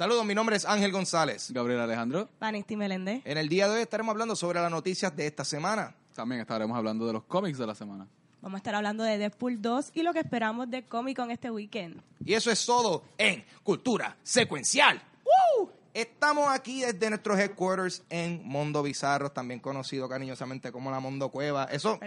Saludos, mi nombre es Ángel González. Gabriel Alejandro. Vanesti Meléndez. En el día de hoy estaremos hablando sobre las noticias de esta semana. También estaremos hablando de los cómics de la semana. Vamos a estar hablando de Deadpool 2 y lo que esperamos de Comic Con este weekend. Y eso es todo en Cultura Secuencial. ¡Woo! Estamos aquí desde nuestros headquarters en Mondo Bizarro, también conocido cariñosamente como la Mondo Cueva. Eso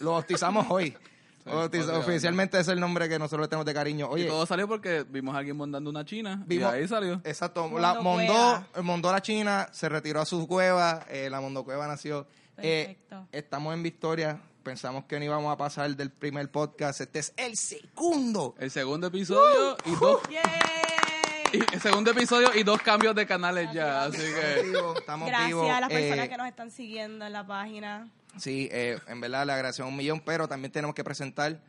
lo bautizamos hoy. Oficialmente es el nombre que nosotros le tenemos de cariño. y todo salió porque vimos a alguien mondando una china Vimos- y ahí salió. exacto. La Cueva. Mondó la China, se retiró a su cueva, eh, la Mondo Cueva nació. Eh, Perfecto. estamos en Victoria. Pensamos que no íbamos a pasar del primer podcast. Este es el segundo. El segundo episodio y dos ¡Yay! y el segundo episodio y dos cambios de canales ya, así Estamos que vivos, estamos Gracias vivos. a las personas Eh, que nos están siguiendo en la página. Sí, eh, en verdad le agradecemos un millón, pero también tenemos que presentar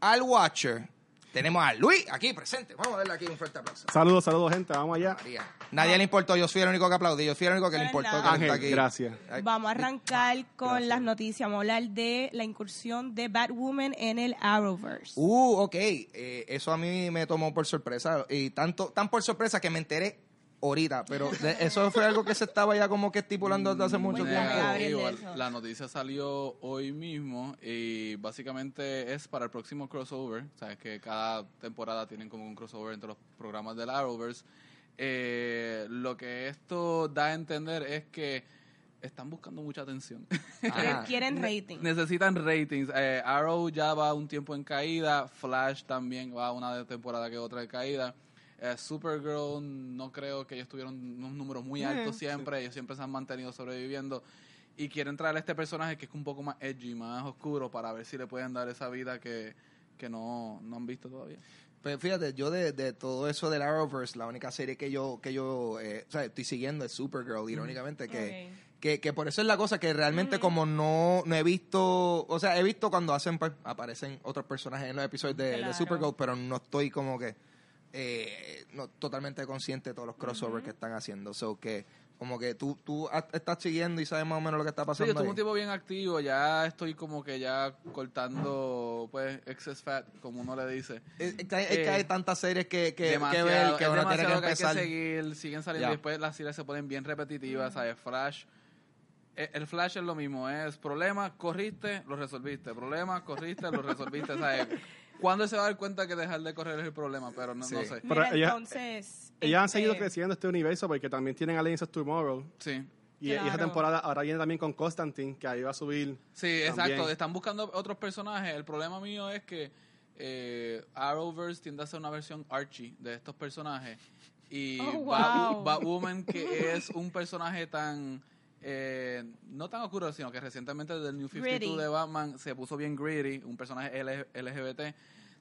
al Watcher. Tenemos a Luis aquí presente. Vamos a darle aquí un fuerte aplauso. Saludos, saludos, gente. Vamos allá. María. Nadie le importó, yo fui el único que aplaudí, yo fui el único que le importó que él está Ángel, aquí. gracias. Ay, Vamos a arrancar con Gracias. las noticias. Vamos a hablar de la incursión de Batwoman en el Arrowverse. Uh, ok. Eh, eso a mí me tomó por sorpresa. Y tanto, tan por sorpresa que me enteré ahorita. Pero de- eso fue algo que se estaba ya como que estipulando desde hace mucho tiempo. bien, Gabriel, de Igual, la noticia salió hoy mismo y básicamente es para el próximo crossover. Sabes que cada temporada tienen como un crossover entre los programas del Arrowverse. Eh, lo que esto da a entender es que están buscando mucha atención. Ah. Quieren rating. Necesitan ratings. Eh, Arrow ya va un tiempo en caída. Flash también va una temporada que otra de caída. Eh, Supergirl, no creo que ellos tuvieron unos números muy altos siempre. Ellos siempre se han mantenido sobreviviendo. Y quieren traer a este personaje que es un poco más edgy, más oscuro, para ver si le pueden dar esa vida que, que no, no han visto todavía. Pues fíjate, yo de, de todo eso del Arrowverse, la única serie que yo, que yo eh, o sea, estoy siguiendo es Supergirl, irónicamente, que, que, que por eso es la cosa que realmente como no, no he visto, o sea, he visto cuando hacen, pues, aparecen otros personajes en los episodios de. Supergirl, pero no estoy como que eh, no, totalmente consciente de todos los crossovers que están haciendo. So que como que tú, tú estás siguiendo y sabes más o menos lo que está Sí, yo pasando. estuve un tiempo bien activo, ya estoy como que ya cortando, pues, excess fat, como uno le dice. es, es que hay, es que Eh, hay tantas series que, que, que ver que es uno tiene que hay que seguir, siguen saliendo y después las series se ponen bien repetitivas, ¿sabes? Flash, eh, el Flash es lo mismo, es problema, corriste, lo resolviste, problema, corriste, lo resolviste, ¿sabes? ¿Cuándo se va a dar cuenta que dejar de correr es el problema? Pero no, Sí. no sé. Pero Mira, ella- entonces... Ellos han este, seguido creciendo este universo porque también tienen Aliens of Tomorrow. Sí. Y, y esa temporada ahora viene también con Constantine, que ahí va a subir. Sí, también. exacto. Están buscando otros personajes. El problema mío es que eh, Arrowverse tiende a ser una versión Archie de estos personajes. Y Oh, wow. Batwoman, que es un personaje tan. Eh, no tan oscuro, sino que recientemente del New 52 Gritty. de Batman se puso bien greedy, un personaje L- LGBT.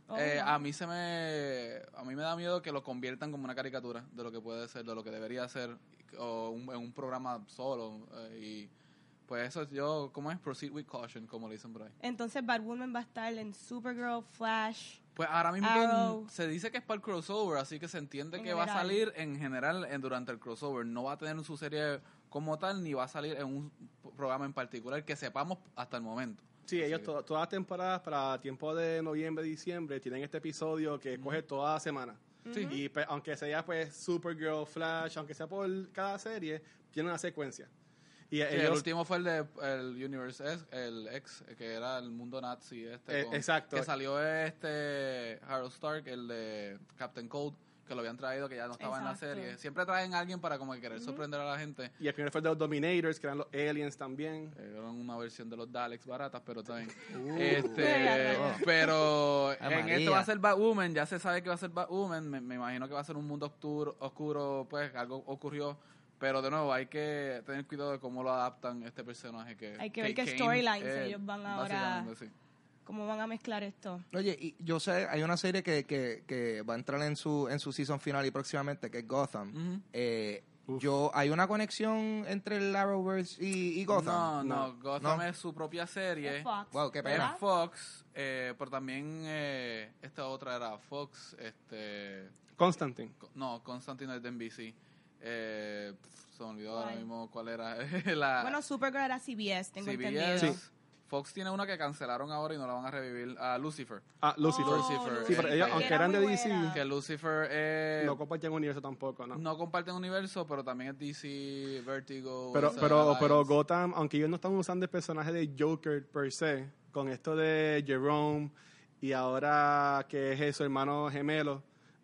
Oh, Eh, wow. A mí se me a mí me da miedo que lo conviertan como una caricatura de lo que puede ser, de lo que debería ser o un, en un programa solo eh, y pues eso yo cómo es proceed with caution como le dicen por ahí. Entonces Batwoman va a estar en Supergirl, Flash. Pues ahora mismo Arrow. se dice que es para el crossover, así que se entiende En que va a salir en general en, durante el crossover. No va a tener su serie como tal, ni va a salir en un programa en particular que sepamos hasta el momento. Sí, ellos to- todas las temporadas para tiempo de noviembre, diciembre, tienen este episodio que coge toda la semana. Sí. Y pues, aunque sea pues Supergirl, Flash, aunque sea por cada serie, tiene una secuencia. Y Sí, el último fue el de el Universe X, el X, que era el mundo nazi este. Eh, con- exacto. Que salió este Harold Stark, el de Captain Cold, que lo habían traído, que ya no estaba en la serie. Siempre traen a alguien para como que querer sorprender a la gente. y el primero fue el de los Dominators, que eran los aliens también. Eh, Eran una versión de los Daleks baratas, pero también. Uh. este, Oh. pero Ay, en esto va a ser Batwoman, ya se sabe que va a ser Batwoman. Me, me imagino que va a ser un mundo oscuro, oscuro, pues algo ocurrió. Pero de nuevo, hay que tener cuidado de cómo lo adaptan este personaje. que Hay que ver que qué Kane storylines es, ellos van ahora- básicamente, sí. ¿Cómo van a mezclar esto? Oye, y yo sé, hay una serie que, que, que va a entrar en su, en su season final y próximamente, que es Gotham. Eh, yo, ¿Hay una conexión entre el Arrowverse y, y Gotham? No, no, Gotham No. es su propia serie. Es Fox, Wow, qué pena. ¿verdad? Fox, eh, pero también eh, esta otra era Fox, este, Constantine. co- no, Constantine es de NBC. Eh, se me olvidó ahora mismo cuál era la Bueno, Supergirl era CBS, tengo CBS. entendido. Sí. Fox tiene una que cancelaron ahora y no la van a revivir, a Lucifer. Ah, Lucifer. Oh, Lucifer. Sí, pero ellos, aunque era eran de DC, buena. Que Lucifer eh, no comparten universo tampoco, ¿no? no comparten universo, pero también es DC, Vertigo. Pero, pero, Alliance. pero Gotham, aunque ellos no están usando el personaje de Joker per se, con esto de Jerome y ahora que es su hermano gemelo,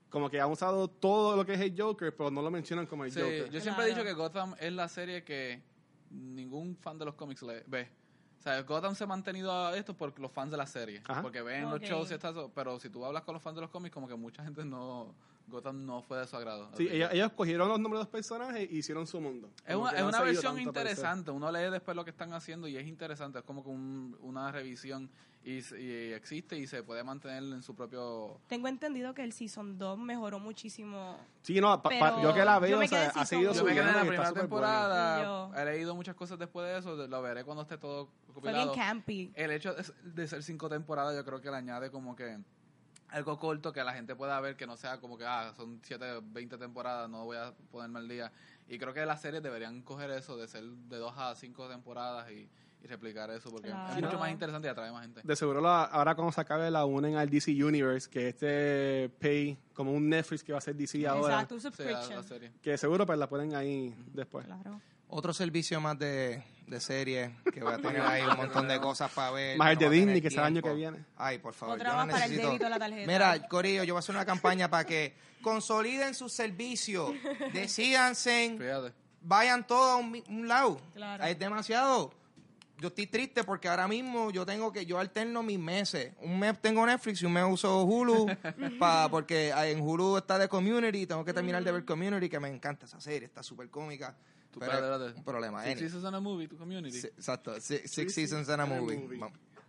como que han usado todo lo que es el Joker, pero no lo mencionan como el Sí, Joker. yo siempre he dicho que Gotham es la serie que ningún fan de los cómics le ve. O sea, Gotham se ha mantenido a esto por los fans de la serie. Ajá. Porque ven los shows y estas, pero si tú hablas con los fans de los cómics, como que mucha gente no. Gotham no fue de su agrado. Sí, ellos, ellos cogieron los nombres de los personajes y hicieron su mundo. Es Como una, es no una versión interesante. Uno lee después lo que están haciendo y es interesante. Es como que un- una revisión y, existe y se puede mantener en su propio. Tengo entendido que el Season 2 mejoró muchísimo. Sí, no, pa- pa- Pero yo que la veo, o sea, ha seguido. Yo me quedé en la primera bueno. temporada. Yo- He leído muchas cosas después de eso. Lo veré cuando esté todo Fue bien compilado. campy. El hecho de, de ser cinco temporadas, yo creo que le añade como que algo corto que la gente pueda ver, que no sea como que, ah, son 7, 20 temporadas, no voy a ponerme al día. Y creo que las series deberían coger eso, de ser de 2 a 5 temporadas y, y replicar eso, porque Claro. es mucho más interesante y atrae más gente. De seguro la- ahora cuando se acabe la unen al DC Universe, que este pay, como un Netflix que va a ser DC ahora, Exacto, Sí, la, la que seguro pues la ponen ahí después. Claro. Otro servicio más de, de serie que voy a tener ahí un montón de cosas para ver. Más el no de Disney, que será el año que viene. Ay, por favor. Otra yo no más para el necesito- débito de la tarjeta. Mira, Corillo, yo voy a hacer una campaña para que consoliden sus servicios, decídanse, Fíjate. vayan todos a un, lado. Claro. Es demasiado. Yo estoy triste porque ahora mismo yo tengo que, yo alterno mis meses. Un mes tengo Netflix y un mes uso Hulu, pa, porque en Hulu está de Community, tengo que terminar de ver Community, que me encanta esa serie, está súper cómica. Pero espérate. un problema. Six. Seasons and a Movie, tu community. Sí, exacto, Six, six Seasons and a Movie.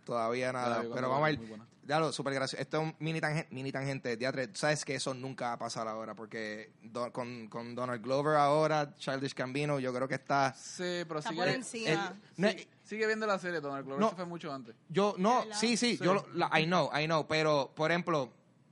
Todavía nada, pero vamos a buena. Ya lo, súper gracioso. Esto es un mini, tangen- mini tangente. Diatre, sabes que eso nunca va a pasar ahora, porque do- con, con Donald Glover ahora, Childish Gambino, yo creo que está... Sí, pero Está sigue, por encima. el- no, sigue, viendo la serie, Donald Glover No. se fue mucho antes. Yo, no, sí, sí, Sí. yo, lo- la- I know, I know, pero, por ejemplo,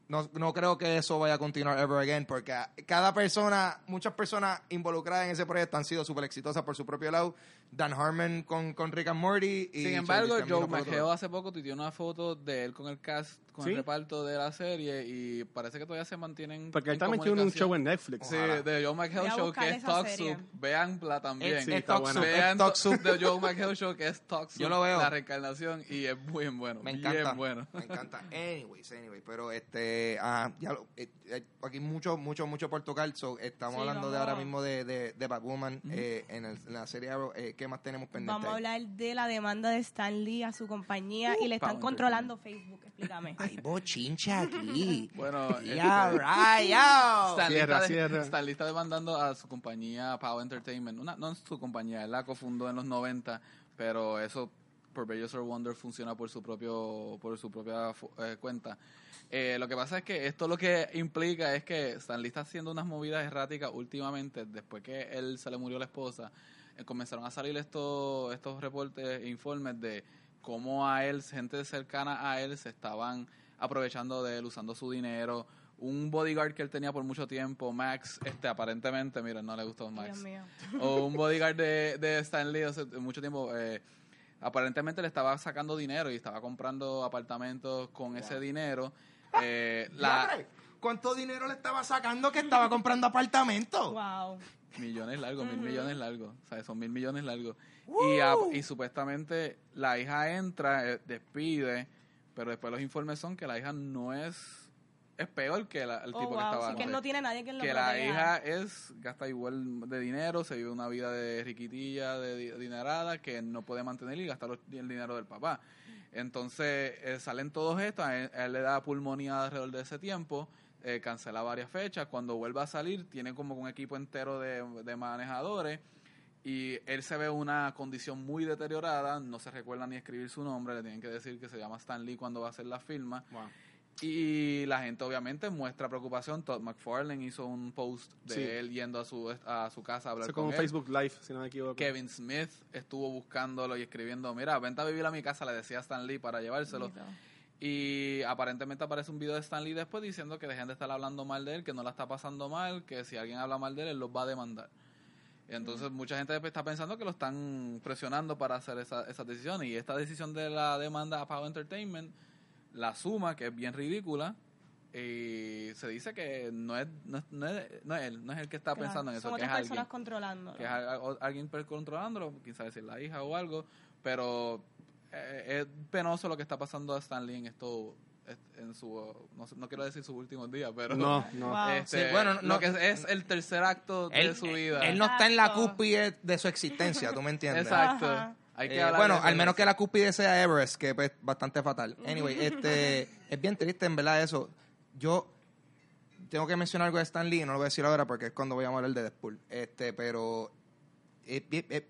no, no creo que eso vaya a continuar ever again, porque cada persona, muchas personas involucradas en ese proyecto han sido súper exitosas por su propio lado. Dan Harmon con, con Rick and Morty. Y Sin embargo, Joe McHale hace poco tuiteó una foto de él con el cast, con ¿Sí? el reparto de la serie y parece que todavía se mantienen. Porque él en también tiene un show en Netflix. Sí, Ojalá. de Joe McHale Show que es. Soup. Veanla también. Sí, es está buena. Vean Soup. de Joe McHale Show que es Talk Soup. Yo lo veo. La reencarnación y es muy bueno. Me encanta. Bien bueno. Me encanta. Anyways, anyway, pero este, ah, ya lo, eh, eh, aquí mucho, mucho, mucho por tocar. So, estamos Sí, hablando de ahora mismo de, de, de Batwoman eh, en, el- en la serie Arrow. Eh, ¿Qué más tenemos pendiente? Vamos a hablar de la demanda de Stan Lee a su compañía y le están controlando Facebook. Explícame. Hay bochincha aquí. Bueno, yeah, right, yo. Cierra, está de- cierra. Está demandando a su compañía Power Entertainment. Una, no es su compañía, él la cofundó en los 90, pero eso por Bellos or Wonder funciona por su propio por su propia eh, cuenta. Eh, lo que pasa es que esto lo que implica es que Stan Lee está haciendo unas movidas erráticas últimamente, después que él se le murió la esposa, eh, comenzaron a salir estos, estos reportes e informes de cómo a él, gente cercana a él, se estaban aprovechando de él, usando su dinero. Un bodyguard que él tenía por mucho tiempo, Max, este aparentemente, mira, no le gustó Max Dios mío. o un bodyguard de, de Stan Lee hace mucho tiempo, eh, aparentemente le estaba sacando dinero y estaba comprando apartamentos con ese dinero. Eh, la, Diatre, ¿Cuánto dinero le estaba sacando que estaba comprando apartamentos? Wow. millones largos, mil millones largos, o sea, son mil millones largos. Y, a- y supuestamente la hija entra, eh, despide, pero después los informes son que la hija no es, es peor que la- el Oh, tipo que estaba Así que antes. no tiene nadie que lo que la hija es gasta igual de dinero, se vive una vida de riquitilla, de di- adinerada, que no puede mantener y gastar los- el dinero del papá. Entonces eh, salen todos estos, él, él le da pulmonía alrededor de ese tiempo, eh, cancela varias fechas, cuando vuelve a salir tiene como un equipo entero de, de manejadores y él se ve una condición muy deteriorada, no se recuerda ni escribir su nombre, le tienen que decir que se llama Stan Lee cuando va a hacer la firma. Wow. Y la gente obviamente muestra preocupación. Todd McFarlane hizo un post de Sí. él yendo a su, a su casa a hablar Eso con como él. Facebook Live, si no me equivoco. Kevin Smith estuvo buscándolo y escribiendo, mira, vente a vivir a mi casa, le decía a Stan Lee para llevárselo. Y aparentemente aparece un video de Stan Lee después diciendo que dejen de estar hablando mal de él, que no la está pasando mal, que si alguien habla mal de él, él los va a demandar. Y entonces mucha gente está pensando que lo están presionando para hacer esa, esa decisión. Y esta decisión de la demanda a Power Entertainment, la suma, que es bien ridícula, y se dice que no es, no, es- no es, no es él, no es el que está Claro, pensando en eso, Son que es otras alguien personas controlando. que es alguien controlándolo, quizás decir la hija o algo, pero eh, es penoso lo que está pasando a Stan Lee en esto, est- en su, no, sé- no quiero decir sus últimos días, pero No, no. Wow. este, Sí, bueno, no- lo que es, es el tercer acto de su vida. él no está en la cúspide de su existencia, ¿tú me entiendes? Exacto. Ajá. Hay que Eh, bueno, al menos que la cúspide sea Everest, que es bastante fatal. Anyway, este, es bien triste en verdad eso. Yo tengo que mencionar algo de Stan Lee, no lo voy a decir ahora porque es cuando voy a hablar de Deadpool. Este, pero eh, eh, eh,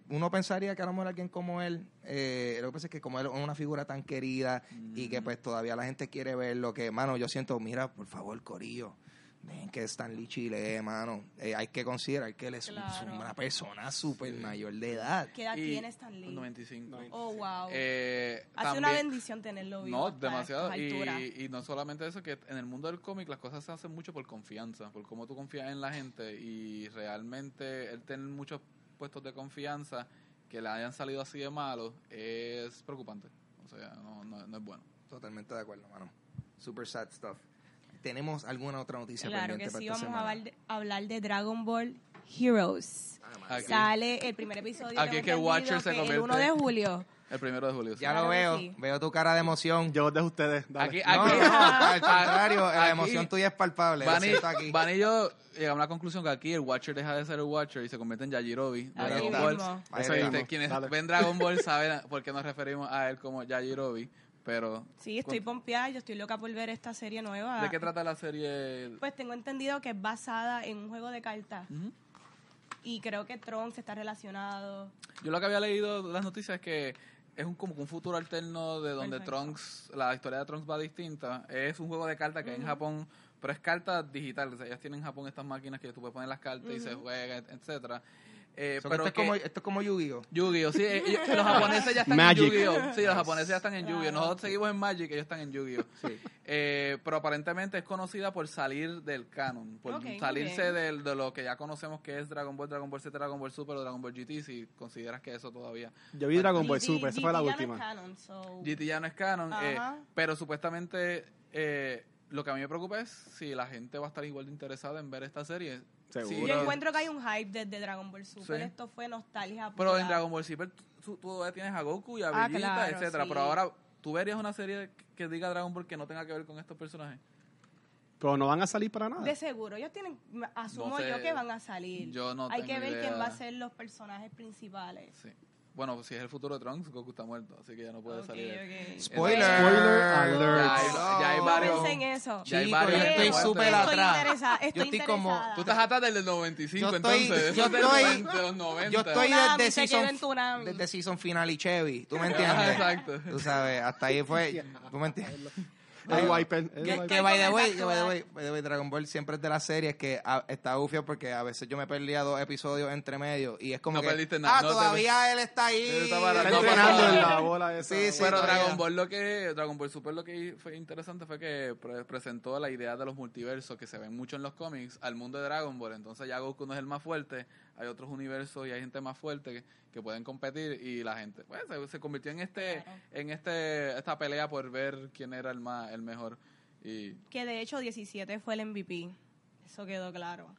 uno pensaría que a lo mejor alguien como él, eh, lo que pasa es que como él es una figura tan querida y que pues todavía la gente quiere verlo, que, mano, yo siento, mira, por favor, Corillo, ven que Stan Lee Chile, mano, eh, hay que considerar que él es Claro. una persona súper mayor de edad. ¿Qué edad Y- tiene Stan Lee? 95. Oh, wow. Eh, Hace una bendición tenerlo vivo. No, demasiado. Y, y no solamente eso, que en el mundo del cómic las cosas se hacen mucho por confianza, por cómo tú confías en la gente y realmente el tener muchos puestos de confianza que le hayan salido así de malos es preocupante. O sea, no, no, no es bueno. Totalmente de acuerdo, mano. Super sad stuff. ¿Tenemos alguna otra noticia Claro que sí, para esta vamos a semana? hablar de, hablar de Dragon Ball Heroes. Aquí, Sale el primer episodio. Aquí tengo que entendido Watcher se que El convierte- 1 de julio. El primero de julio. sí. Ya lo veo, sí. veo tu cara de emoción. Yo dejo ustedes. Dale. Aquí, no, aquí, no, al contrario, la emoción tuya es palpable. Van y, siento aquí. Van y yo llegamos a la conclusión que aquí el Watcher deja de ser el Watcher y se convierte en Yajirobe de Así Dragon. Ball. Ahí Eso quienes Dale. ven Dragon Ball saben por qué nos referimos a él como Yajirobe, pero Sí, estoy pompeada, yo estoy loca por ver esta serie nueva. ¿de qué trata la serie? Pues tengo entendido que es basada en un juego de cartas. Y creo que Trunks está relacionado. Yo lo que había leído de las noticias es que es un, como un futuro alterno de donde Perfecto. Trunks, la historia de Trunks va distinta. Es un juego de cartas que hay en Japón, pero es cartas digitales. O sea, ellas tienen en Japón estas máquinas que tú puedes poner las cartas y se juega, etcétera. Eh, So pero esto, es como, esto es como Yu-Gi-Oh! Yu-Gi-Oh! Sí, eh, ellos- los japoneses ya están Magic. en Yu-Gi-Oh! Sí, los japoneses ya están en Yu-Gi-Oh! Nosotros seguimos en Magic, ellos están en Yu-Gi-Oh! Eh, pero aparentemente es conocida por salir del canon, por salirse del- de, lo que ya conocemos que es Dragon Ball, Dragon Ball Z, Dragon Ball Super o Dragon Ball GT, si consideras que eso todavía. Yo vi Dragon Ball GT Super, esa fue la ya no es última. canon, so- GT ya no es canon, eh, pero supuestamente eh, lo que a mí me preocupa es si la gente va a estar igual de interesada en ver esta serie. Seguro. Sí, Yo encuentro que hay un hype desde Dragon Ball Super. Sí. Esto fue nostalgia. Pero pura. en Dragon Ball Super tú, tú todavía tienes a Goku y a Ah, Vegeta, claro, etcétera. sí. Pero ahora, ¿tú verías una serie que diga Dragon Ball que no tenga que ver con estos personajes? Pero no van a salir para nada. De seguro, ellos tienen, asumo No sé, yo que van a salir. yo no Hay que ver idea. quién va a ser los personajes principales. Sí. Bueno, si es el futuro de Trunks, Goku está muerto, así que ya no puede Ok, salir. ok. Spoiler. Spoiler Ya alert. hay, ya hay No. varios. Pensé en eso. Ya hay varios yo estoy súper Estoy atrás. interesada, Yo estoy estoy como... Tú estás atrás del del 95, Yo estoy- entonces. yo estoy- 90, de los 90. Yo estoy desde season, desde season final y Chevy, ¿tú me entiendes? exacto. Tú sabes, hasta ahí fue, ¿tú me entiendes? El wiper. el Que, by the way, back que to by the back. way, by the way, Dragon Ball siempre es de las series que ah, está bufio porque a veces yo me perdía dos episodios entre medio y es como No que perdiste nada, ah, no te- todavía él está ahí. Está entrenando en la bola esa. Sí, sí, Pero todavía. Dragon Ball lo que Dragon Ball Super lo que fue interesante fue que pre- presentó la idea de los multiversos que se ven mucho en los cómics al mundo de Dragon Ball. Entonces ya Goku no es el más fuerte, hay otros universos y hay gente más fuerte que, que pueden competir y la gente pues se, se convirtió en este Claro. en este esta pelea por ver quién era el más el mejor y Que de hecho 17 fue el MVP. Eso quedó claro.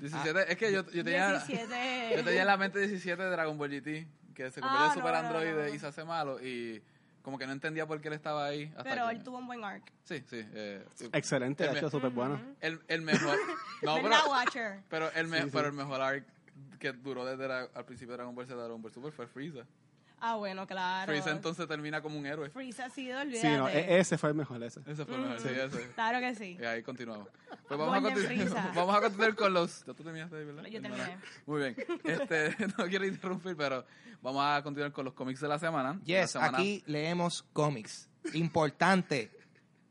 17 es que yo, yo tenía 17. yo tenía en la mente 17 de Dragon Ball GT que se convierte Ah, en Super no, no, Android no. y se hace malo y como que no entendía por qué él estaba ahí hasta Pero que- él tuvo un buen arc. Sí, sí. eh, sí. Excelente, El ha hecho súper bueno. El, el mejor. No, pero, ¿Verdad, Watcher? pero, el me- Sí, sí. pero el mejor arc que duró desde la- al principio de Dragon Ball Z Dragon Ball Super fue Freeza. Ah, bueno, claro. Freeza entonces termina como un héroe. Freeza ha sido, Sí, olvídate. no, e- ese fue el mejor, ese. Ese fue el mejor, sí, ese. Claro que sí. Y ahí continuamos. Pues vamos a, continuar, vamos a continuar con los... ¿Tú terminaste ahí, verdad? Yo terminé. Muy bien. Este, no quiero interrumpir, pero vamos a continuar con los cómics de la semana. La Yes, semana- aquí leemos cómics. Importante,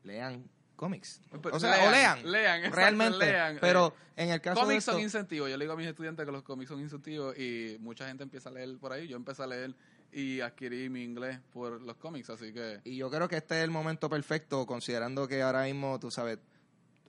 lean cómics. O sea, o lean. lean, realmente. lean, pero eh, en el caso de Cómics esto, son incentivos. Yo le digo a mis estudiantes que los cómics son incentivos y mucha gente empieza a leer por ahí. Yo empecé a leer y adquirí mi inglés por los cómics, así que... y yo creo que este es el momento perfecto, considerando que ahora mismo, tú sabes,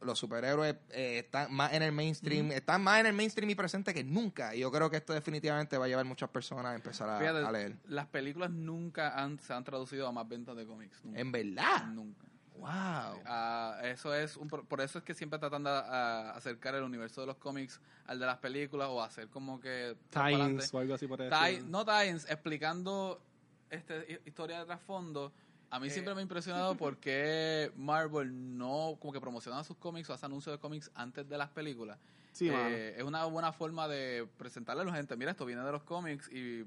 los superhéroes eh, están más en el mainstream, están más en el mainstream y presente que nunca. Y yo creo que esto definitivamente va a llevar muchas personas a empezar a, Fíjate, a leer. las películas nunca han, se han traducido a más ventas de cómics. Nunca. En verdad. Nunca. Wow. Ah, eso es un, pro- por eso es que siempre tratan de ah, acercar el universo de los cómics al de las películas o hacer como que Times o algo así por no Times, explicando este, hi- historia de trasfondo. A mí siempre me ha impresionado porque Marvel no como que promociona sus cómics o hace anuncios de cómics antes de las películas. Sí, Eh, es una buena forma de presentarle a la gente, mira, esto viene de los cómics y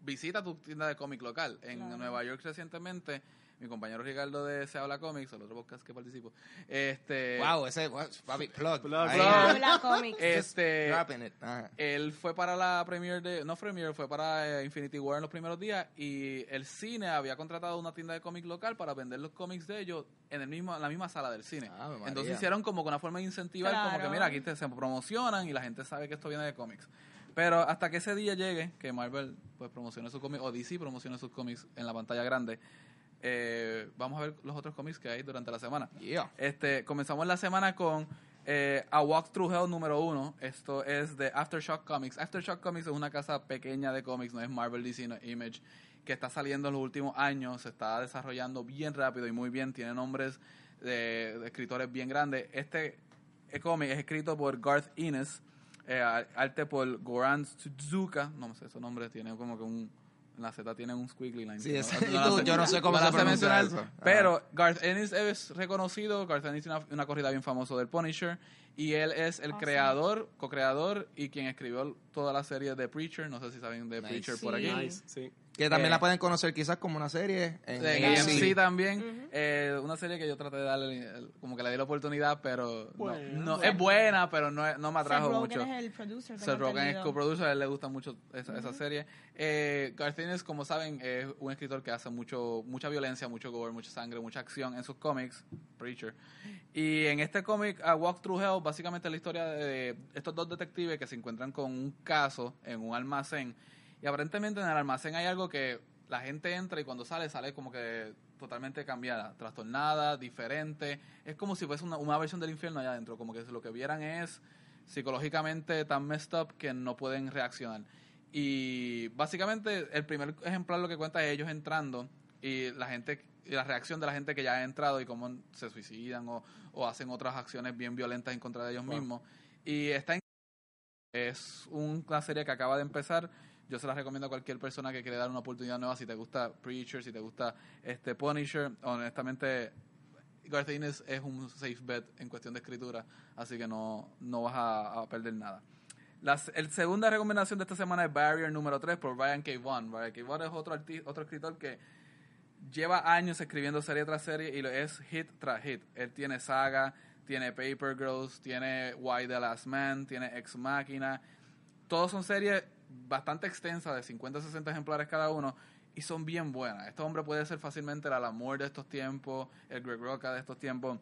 visita tu tienda de cómic local. En Claro. Nueva York recientemente, mi compañero Ricardo de Se Habla Comics, el otro podcast que participo, este, Wow, ese papi, plug. Plug, plug. Habla cómics. este, it. Él fue para la premiere de, no premiere, fue para eh, Infinity War en los primeros días y el cine había contratado una tienda de cómic local para vender los cómics de ellos en el mismo, en la misma sala del cine. María. Entonces hicieron como que una forma de incentivar, como que mira, aquí te, se promocionan y la gente sabe que esto viene de cómics. Pero hasta que ese día llegue, que Marvel pues promocione sus cómics, o DC promocione sus cómics en la pantalla grande, eh, vamos a ver los otros cómics que hay durante la semana. Yeah. Este, comenzamos la semana con eh, A Walk Through Hell número uno. Esto es de Aftershock Comics. Aftershock Comics es una casa pequeña de cómics, no es Marvel DC, no es Image, que está saliendo en los últimos años, se está desarrollando bien rápido y muy bien, tiene nombres de, de escritores bien grandes. Este eh, cómic es escrito por Garth Innes, eh, ar- arte por Goran Suzuka, no sé, esos nombres tienen como que un... En la Z tiene un squiggly line. Sí, No- no tú- sé- yo no sé cómo no se pronuncia mencionar, eso. Pero Garth Ennis es reconocido, Garth Ennis tiene una, una corrida bien famosa del Punisher y él es el Awesome. creador, co-creador y quien escribió toda la serie de Preacher, no sé si saben de Nice. Preacher por Sí. aquí. Nice, sí. Que también Eh, la pueden conocer quizás como una serie en, En AMC. también, eh, una serie que yo traté de darle, como que le di la oportunidad, pero no- Bueno. no, es buena, pero no, no me Seth atrajo Rogen mucho. es el producer. Seth Rogen es coproducer, a él le gusta mucho esa, esa serie. Eh, como saben, es un escritor que hace mucho mucha violencia, mucho gore, mucha sangre, mucha acción en sus cómics, Preacher. Y en este cómic, A Walk Through Hell, básicamente es la historia de estos dos detectives que se encuentran con un caso en un almacén. Y aparentemente en el almacén hay algo que la gente entra y cuando sale, sale como que totalmente cambiada, trastornada, diferente. Es como si fuese una, una versión del infierno allá adentro, como que lo que vieran es psicológicamente tan messed up que no pueden reaccionar. Y básicamente el primer ejemplar lo que cuenta es ellos entrando y la gente y la reacción de la gente que ya ha entrado y cómo se suicidan o, o hacen otras acciones bien violentas en contra de ellos mismos. Y está en- es una serie que acaba de empezar. Yo se la recomiendo a cualquier persona que quiere dar una oportunidad nueva. Si te gusta Preacher, si te gusta este Punisher, honestamente Garth Ennis es un safe bet en cuestión de escritura, así que no, no vas a, perder nada. La el segunda recomendación de esta semana es Barrier número 3 por Brian K. Vaughan. Brian K. Vaughan es otro, otro escritor que lleva años escribiendo serie tras serie y es hit tras hit. Él tiene Saga, tiene Paper Girls, tiene Why the Last Man, tiene Ex Machina. Todos son series bastante extensas, de 50 a 60 ejemplares cada uno, y son bien buenas. Este hombre puede ser fácilmente el Alan Moore de estos tiempos, el Greg Roca de estos tiempos.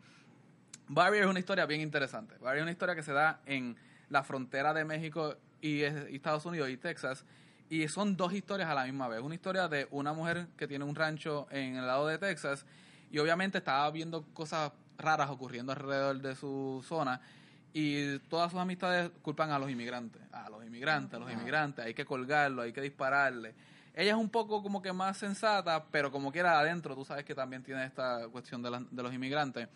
Barrier es una historia bien interesante. Barrier es una historia que se da en la frontera de México y Estados Unidos y Texas. Y son dos historias a la misma vez. Una historia de una mujer que tiene un rancho en el lado de Texas y obviamente estaba viendo cosas raras ocurriendo alrededor de su zona y todas sus amistades culpan a los inmigrantes. A los inmigrantes, a los inmigrantes, hay que colgarlo, hay que dispararle. Ella es un poco como que más sensata, pero como quiera adentro, tú sabes que también tiene esta cuestión de, las- de los inmigrantes.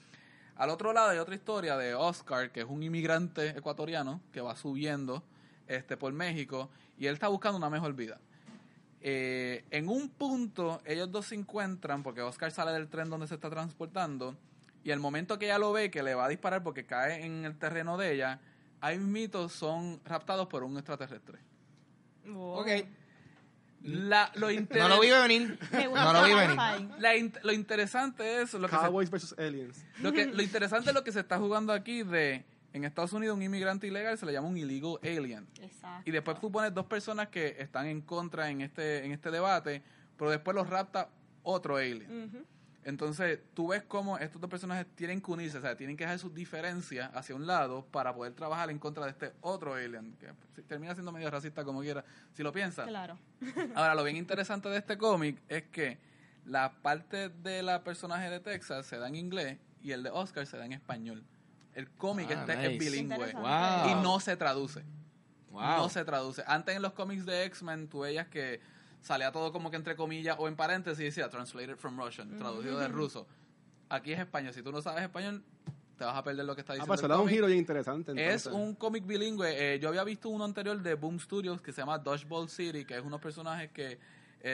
Al otro lado hay otra historia de Oscar, que es un inmigrante ecuatoriano que va subiendo este, por México y él está buscando una mejor vida. Eh, en un punto, ellos dos se encuentran porque Oscar sale del tren donde se está transportando y el momento que ella lo ve, que le va a disparar porque cae en el terreno de ella, ahí mitos son raptados por un extraterrestre. Wow. Ok. La, lo, inter- No lo vi venir. No lo vi venir. sci-fi. la in- lo interesante es lo que, se, Cowboys vs. Aliens. lo que lo interesante es lo que se está jugando aquí de en Estados Unidos un inmigrante ilegal se le llama un illegal alien. Exacto. Y después tú pones dos personas que están en contra en este, en este debate, pero después los rapta otro alien. Ujú. Entonces, tú ves cómo estos dos personajes tienen que unirse, o sea, tienen que dejar sus diferencias hacia un lado para poder trabajar en contra de este otro alien, que termina siendo medio racista como quiera, si lo piensas. Claro. Ahora, lo bien interesante de este cómic es que la parte de la personaje de Texas se da en inglés y el de Oscar se da en español. El cómic Ah, este nice. es bilingüe. Wow. Y no se traduce. Wow. No se traduce. Antes en los cómics de X-Men, tú veías que salía todo como que entre comillas o en paréntesis y decía translated from Russian, traducido de ruso. Aquí es español. Si tú no sabes español, te vas a perder lo que está Ah, diciendo. pues se el da un giro bien interesante. Es un cómic bilingüe. Eh, yo había visto uno anterior de Boom Studios que se llama Dodgeball City, que es unos personajes que eh,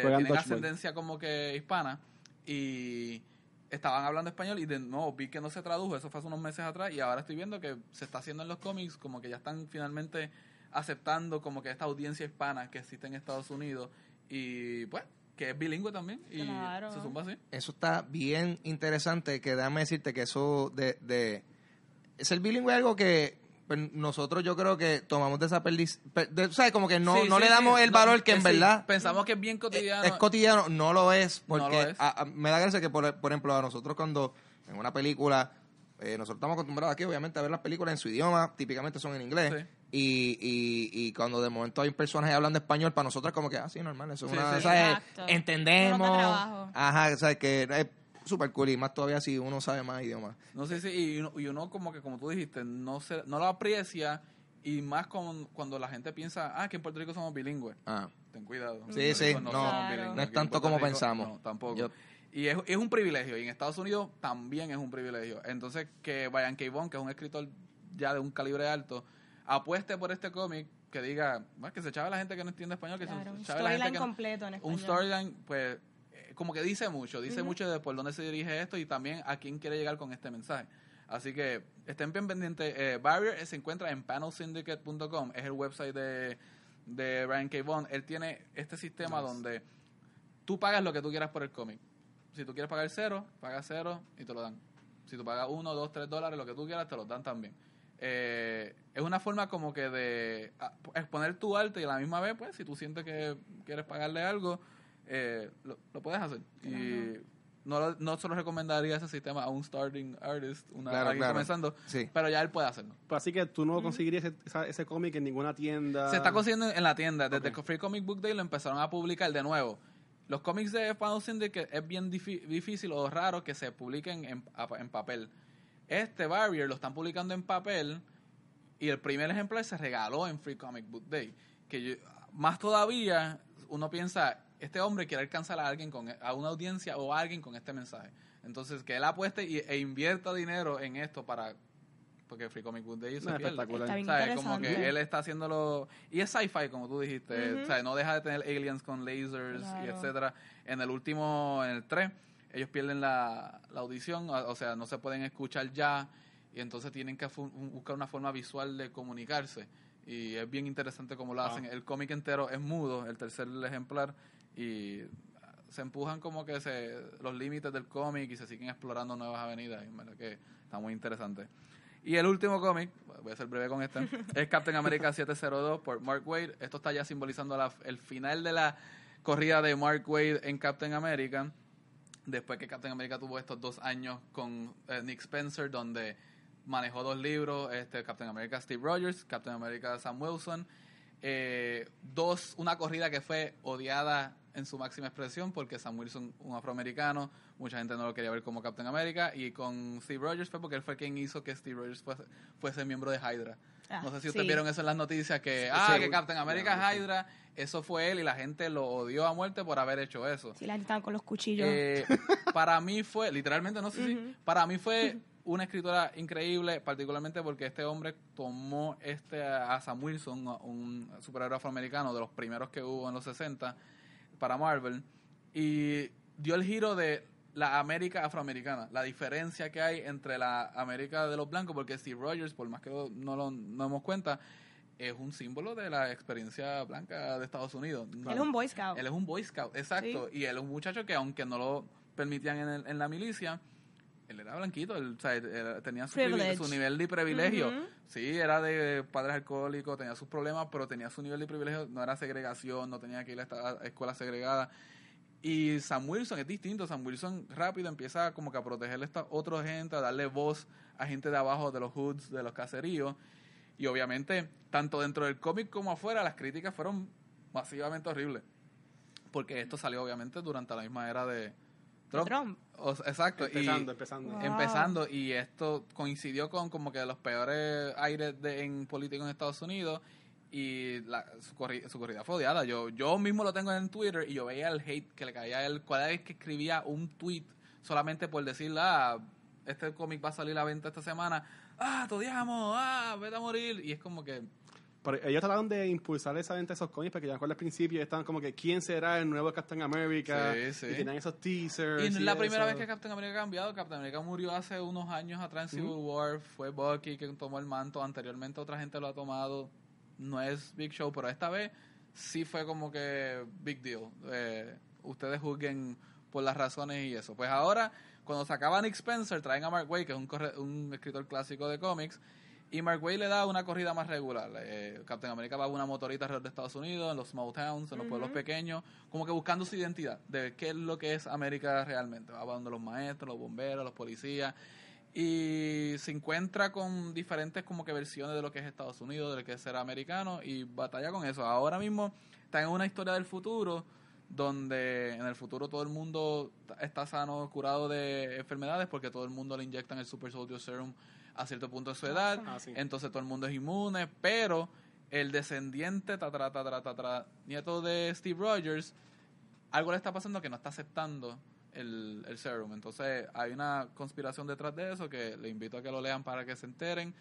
tienen dodgeball. ascendencia como que hispana y estaban hablando español y de nuevo vi que no se tradujo, eso fue hace unos meses atrás y ahora estoy viendo que se está haciendo en los cómics, como que ya están finalmente aceptando como que esta audiencia hispana que existe en Estados Unidos y pues que es bilingüe también y Claro. se zumba así. Eso está bien interesante, que déjame decirte que eso de... de ser bilingüe es algo que pues, nosotros yo creo que tomamos de esa perdiz... per- de- ¿Sabes? Como que no, Sí, no sí, le damos sí. el No, valor que en verdad... pensamos que es bien cotidiano. Es cotidiano, no lo es, porque No lo es. a- a- me da gracia que, por, por ejemplo, a nosotros cuando en una película, eh, nosotros estamos acostumbrados aquí, obviamente, a ver las películas en su idioma, típicamente son en inglés, Sí. Y, y, y cuando de momento hay personas hablando español, para nosotros es como que, ah, sí, normal, eso es Sí, una, sí. Entendemos, No ajá, ¿sabes? Que es súper cool, y más todavía si uno sabe más idiomas. No sé si, y uno, y uno como que, como tú dijiste, no se, no lo aprecia y más con, cuando la gente piensa, ah, que en Puerto Rico somos bilingües. Ah, Ten cuidado. Sí, sí, no, somos Claro. bilingües. no es tanto como Rico, pensamos. No, tampoco. Yo- Y es, es un privilegio. Y en Estados Unidos también es un privilegio. Entonces, que Brian K. Vaughan, que es un escritor ya de un calibre alto, apueste por este cómic que diga, bueno, que se chave la gente que no entiende español, que Claro, un se chave la gente que completo en un español. storyline, pues, eh, como que dice mucho, dice mucho de por dónde se dirige esto y también a quién quiere llegar con este mensaje. Así que estén bien pendientes. Eh, Barrier se encuentra en panelsyndicate.com, es el website de, de Ryan K. Bond. Él tiene este sistema donde tú pagas lo que tú quieras por el cómic. Si tú quieres pagar cero, pagas cero y te lo dan. Si tú pagas uno, dos, tres dólares, lo que tú quieras, te lo dan también. Eh, es una forma como que de ah, exponer tu arte y a la misma vez, pues, si tú sientes que quieres pagarle algo, eh, lo, lo puedes hacer. Y no, lo- no se lo recomendaría ese sistema a un starting artist, una, Claro, alguien claro. comenzando, Sí. pero ya él puede hacerlo. Pues así que tú no conseguirías ese, esa- ese cómic en ninguna tienda. Se está consiguiendo en la tienda. Desde que Free Comic Book Day lo empezaron a publicar de nuevo. Los cómics de Final Syndicate es bien difícil o raro que se publiquen en, en papel. Este Barrier lo están publicando en papel y el primer ejemplar se regaló en Free Comic Book Day. Que yo- más todavía uno piensa, este hombre quiere alcanzar a alguien con a una audiencia o a alguien con este mensaje. Entonces que él apueste y- e invierta dinero en esto para porque Free Comic Book Day pierde. espectacular. Está bien ¿Sabes? Como interesante. que él está haciéndolo. Y es sci-fi, como tú dijiste. ¿sabes? No deja de tener aliens con lasers y etcétera. En el último, en el 3, ellos pierden la, la audición, o o sea, no se pueden escuchar ya. Y entonces tienen que buscar una forma visual de comunicarse. Y es bien interesante como lo Wow. hacen. El cómic entero es mudo, el tercer ejemplar. Y se empujan como que se, los límites del cómic y se siguen explorando nuevas avenidas. Y verdad que está muy interesante. Y el último cómic, voy a ser breve con este, es Captain America 702 por Mark Wade. Esto está ya simbolizando la- el final de la corrida de Mark Wade en Captain America. Después que Captain America tuvo estos dos años con eh, Nick Spencer, donde manejó dos libros, este Captain America Steve Rogers, Captain America Sam Wilson. Eh, dos, una corrida que fue odiada en su máxima expresión porque Sam Wilson, un afroamericano, mucha gente no lo quería ver como Captain America y con Steve Rogers fue porque él fue quien hizo que Steve Rogers fuese, fuese miembro de Hydra. Ah, no sé si ustedes sí. vieron eso en las noticias que, Sí, ah, sí. que Captain America es Hydra, eso fue él y la gente lo odió a muerte por haber hecho eso. Sí, la gente estaba con los cuchillos. Eh, para mí fue, literalmente, no sé si, para mí fue una escritora increíble, particularmente porque este hombre tomó este a Sam Wilson, un superhéroe afroamericano de los primeros que hubo en los 60 para Marvel, y dio el giro de la América afroamericana, la diferencia que hay entre la América de los blancos, porque Steve Rogers, por más que no lo no damos cuenta, es un símbolo de la experiencia blanca de Estados Unidos. Él es un Boy Scout. Él es un Boy Scout, exacto. Y él es un muchacho que, aunque no lo permitían en, el- en la milicia, él era blanquito, él, o sea, él- él tenía su, nivel de privilegio. Sí, era de padres alcohólicos, tenía sus problemas, pero tenía su nivel de privilegio, no era segregación, no tenía que ir a esta escuela segregada. Y Sam Wilson es distinto, Sam Wilson rápido empieza como que a proteger a esta otra gente, a darle voz a gente de abajo de los hoods, de los caseríos. Y obviamente, tanto dentro del cómic como afuera, las críticas fueron masivamente horribles. Porque esto salió obviamente durante la misma era de, Trump. Trump. O- exacto. y- Empezando, empezando. Wow. empezando y esto coincidió con como que los peores aires de, en político en Estados Unidos y la, su, corri- su corrida fue odiada. Yo, yo mismo lo tengo en Twitter y yo veía el hate que le caía a él cada vez que escribía un tweet solamente por decir, ah, este cómic va a salir a la venta esta semana, ah, te odiamos, ah, vete a morir. Y es como que, Pero ellos trataron de impulsar esa venta de esos cómics porque ya recuerdo al principio estaban como que quién será el nuevo Captain America Sí, sí. y tenían esos teasers. Y es la eso. primera vez que Captain America ha cambiado. Captain America murió hace unos años atrás en Civil War. Fue Bucky que tomó el manto. Anteriormente otra gente lo ha tomado. No es Big Show, pero esta vez sí fue como que big deal. Eh, ustedes juzguen por las razones y eso. Pues ahora, cuando se acaba Nick Spencer, traen a Mark Waid, que es un, corre- un escritor clásico de cómics. Y Mark Waid le da una corrida más regular. Eh, Captain America va a una motorita alrededor de Estados Unidos, en los small towns, en los pueblos pequeños, como que buscando su identidad de qué es lo que es América realmente. Va donde los maestros, los bomberos, los policías. Y se encuentra con diferentes como que versiones de lo que es Estados Unidos, de lo que es ser americano, y batalla con eso. Ahora mismo está en una historia del futuro, donde en el futuro todo el mundo está sano, curado de enfermedades, porque todo el mundo le inyectan el Super Soldier Serum a cierto punto de su edad. Ah, sí. Entonces todo el mundo es inmune, pero el descendiente, tatara, tatara, tatara, nieto de Steve Rogers, algo le está pasando que no está aceptando el, el serum. Entonces hay una conspiración detrás de eso que le invito a que lo lean para que se enteren.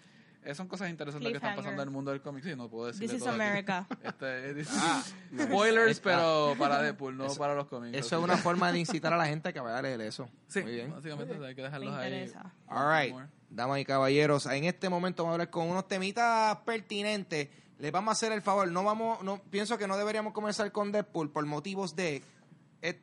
Eh, son cosas interesantes que están pasando en el mundo del cómic. Sí, no puedo decir. This is America. Este, spoilers, Está- pero para Deadpool, no Eso- para los cómics. Eso es una forma de incitar a la gente a que vaya a leer eso. Sí, Muy bien. básicamente hay que Me dejarlos ahí. All right, damas y caballeros, en este momento vamos a hablar con unos temitas pertinentes. Les vamos a hacer el favor, no vamos, no pienso que no deberíamos comenzar con Deadpool por motivos de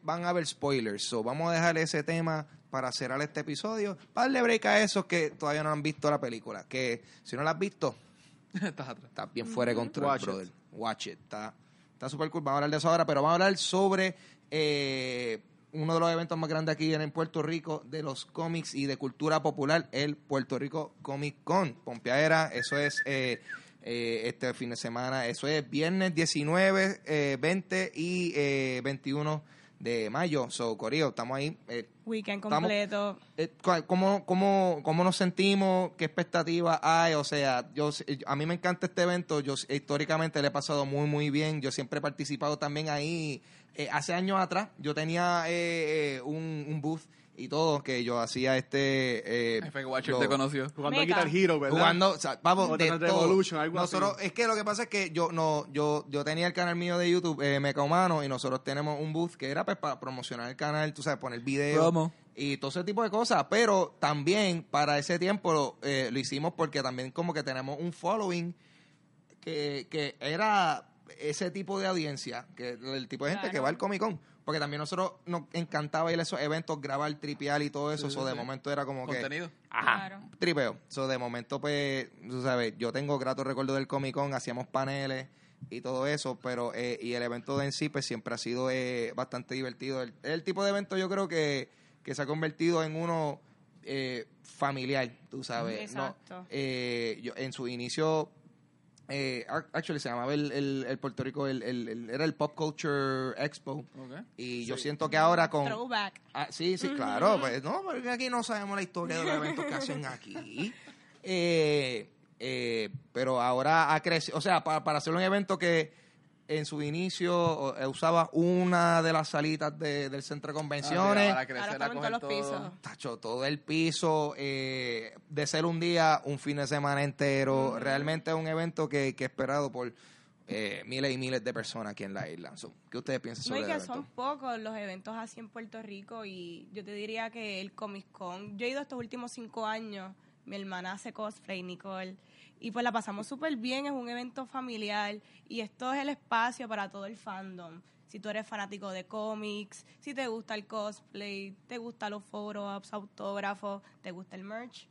van a haber spoilers. So, vamos a dejar ese tema para cerrar este episodio. Para darle break a esos que todavía no han visto la película. Que si no la has visto, Estás atrás. está bien fuera de control, Watch it. brother. Watch it. Está, está super cool. Vamos a hablar de eso ahora, pero vamos a hablar sobre eh, uno de los eventos más grandes aquí en Puerto Rico de los cómics y de cultura popular, el Puerto Rico Comic Con. Pompeadera, eso es eh, eh, este fin de semana. Eso es viernes 19, eh, 20 y eh, 21 de mayo. So, Corio, estamos ahí. eh, Weekend Estamos- completo. eh, ¿Cómo, cómo, ¿Cómo nos sentimos? ¿Qué expectativas hay? O sea, yo a mí me encanta este evento. Yo históricamente le he pasado muy, muy bien. Yo siempre he participado también ahí. Eh, hace años atrás yo tenía eh, eh, un, un booth y todo que yo hacía este... eh, Watcher lo- te conoció. Jugando a Mega. Guitar Hero, ¿verdad? Jugando, o sea, vamos, O de todo. Revolution, algo así. nosotros, Es que lo que pasa es que yo no yo yo tenía el canal mío de YouTube, eh, Meca Humano, y nosotros tenemos un booth que era pues, para promocionar el canal, tú sabes, poner videos Promo. y todo ese tipo de cosas. Pero también para ese tiempo lo, eh, lo hicimos porque también como que tenemos un following que, que era ese tipo de audiencia, que el tipo de gente Claro. que va al Comic Con. Porque también nosotros nos encantaba ir a esos eventos, grabar, tripear y todo eso. Eso de momento era como que... Contenido. Ajá, Claro. tripeo. So, de momento, pues, tú sabes, yo tengo grato recuerdo del Comic Con, hacíamos paneles y todo eso, pero, eh, y el evento de en sí, pues, siempre ha sido eh, bastante divertido. El, el tipo de evento yo creo que, que se ha convertido en uno eh, familiar, tú sabes. ¿no? Exacto. Eh, yo, en su inicio, eh, ac- actually se llamaba el, el, el Puerto Rico, el, el- el- era el Pop Culture Expo. Y yo siento que ahora con... Throwback. Ah, sí, sí, claro. Pues, no, porque aquí no sabemos la historia de los eventos que hacen aquí. Eh, eh, pero ahora ha crecido. O sea, para, para hacer un evento que en su inicio eh, usaba una de las salitas de- del centro de convenciones. Ah, para crecer, Ahora a estamos en coger todos los todo. pisos. Tacho, todo el piso, eh, de ser un día, un fin de semana entero. Realmente es un evento que, que es esperado por eh, miles y miles de personas aquí en la isla. So, ¿Qué ustedes piensan No, sobre el que evento? son pocos los eventos así en Puerto Rico y yo te diría que el Comic Con, yo he ido estos últimos cinco años, mi hermana hace cosplay, Nicole, y pues la pasamos súper bien, es un evento familiar y esto es el espacio para todo el fandom. Si tú eres fanático de cómics, si te gusta el cosplay, te gustan los photo-ops, autógrafos, te gusta el merch,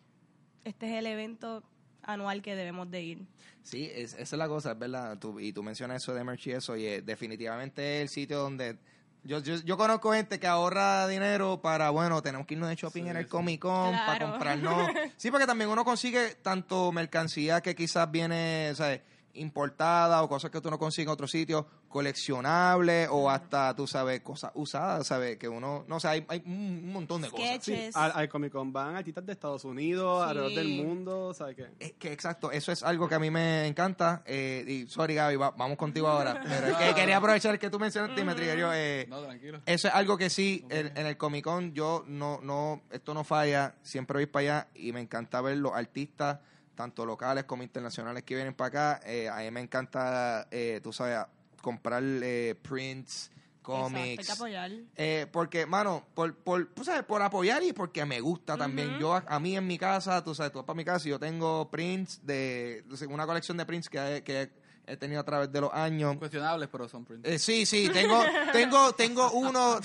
este es el evento anual que debemos de ir. Sí, es, esa es la cosa, es verdad. Y tú mencionas eso de merch y eso, y eh, definitivamente es el sitio donde. Yo, yo, yo conozco gente que ahorra dinero para, bueno, tenemos que irnos de shopping Sí, en el sí. Comic Con para comprarnos. Sí, porque también uno consigue tanto mercancía que quizás viene, o sea, importadas o cosas que tú no consigues en otro sitio, coleccionables o hasta, tú sabes, cosas usadas, ¿sabes? Que uno, no sé, hay, hay un, montón de cosas. Sí, Sketches. al, al Comic Con van artistas de Estados Unidos, Sí. alrededor del mundo, ¿sabes qué? Es que exacto, eso es algo que a mí me encanta. Eh, y sorry, Gaby, va- vamos contigo ahora. Pero es que quería aprovechar que tú mencionaste y me triggeró, eh, No, tranquilo. Eso es algo que sí, en, en el Comic Con yo no, no, esto no falla, siempre voy para allá y me encanta ver los artistas, tanto locales como internacionales que vienen para acá. Eh, a mí me encanta, eh, tú sabes, comprar eh, prints, Exacto, hay cómics. que apoyar. Eh, porque, mano, por, por, tú sabes, por apoyar y porque me gusta también. Yo, a, a mí en mi casa, tú sabes, tú vas para mi casa y yo tengo prints de, una colección de prints que, he- que he tenido a través de los años. Cuestionables, pero son prints. Eh, sí, sí, tengo, tengo, tengo uno,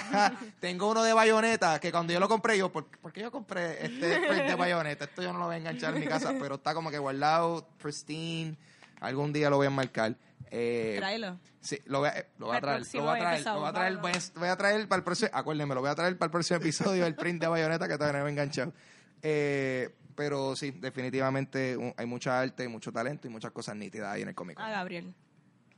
tengo uno de bayoneta que cuando yo lo compré, yo, ¿por, por qué yo compré este print de bayoneta? Esto yo no lo voy a enganchar en mi casa, pero está como que guardado, pristine. Algún día lo voy a enmarcar. Eh, Tráelo. Sí, lo voy a, lo voy a traer, lo voy a traer, episodio, lo voy a traer, voy a, voy a traer para el próximo, acuérdenme, lo voy a traer para el próximo episodio el print de bayoneta que todavía no me he enganchado. Eh, pero sí, definitivamente un- hay mucha arte, mucho talento y muchas cosas nítidas ahí en el cómic. A Gabriel.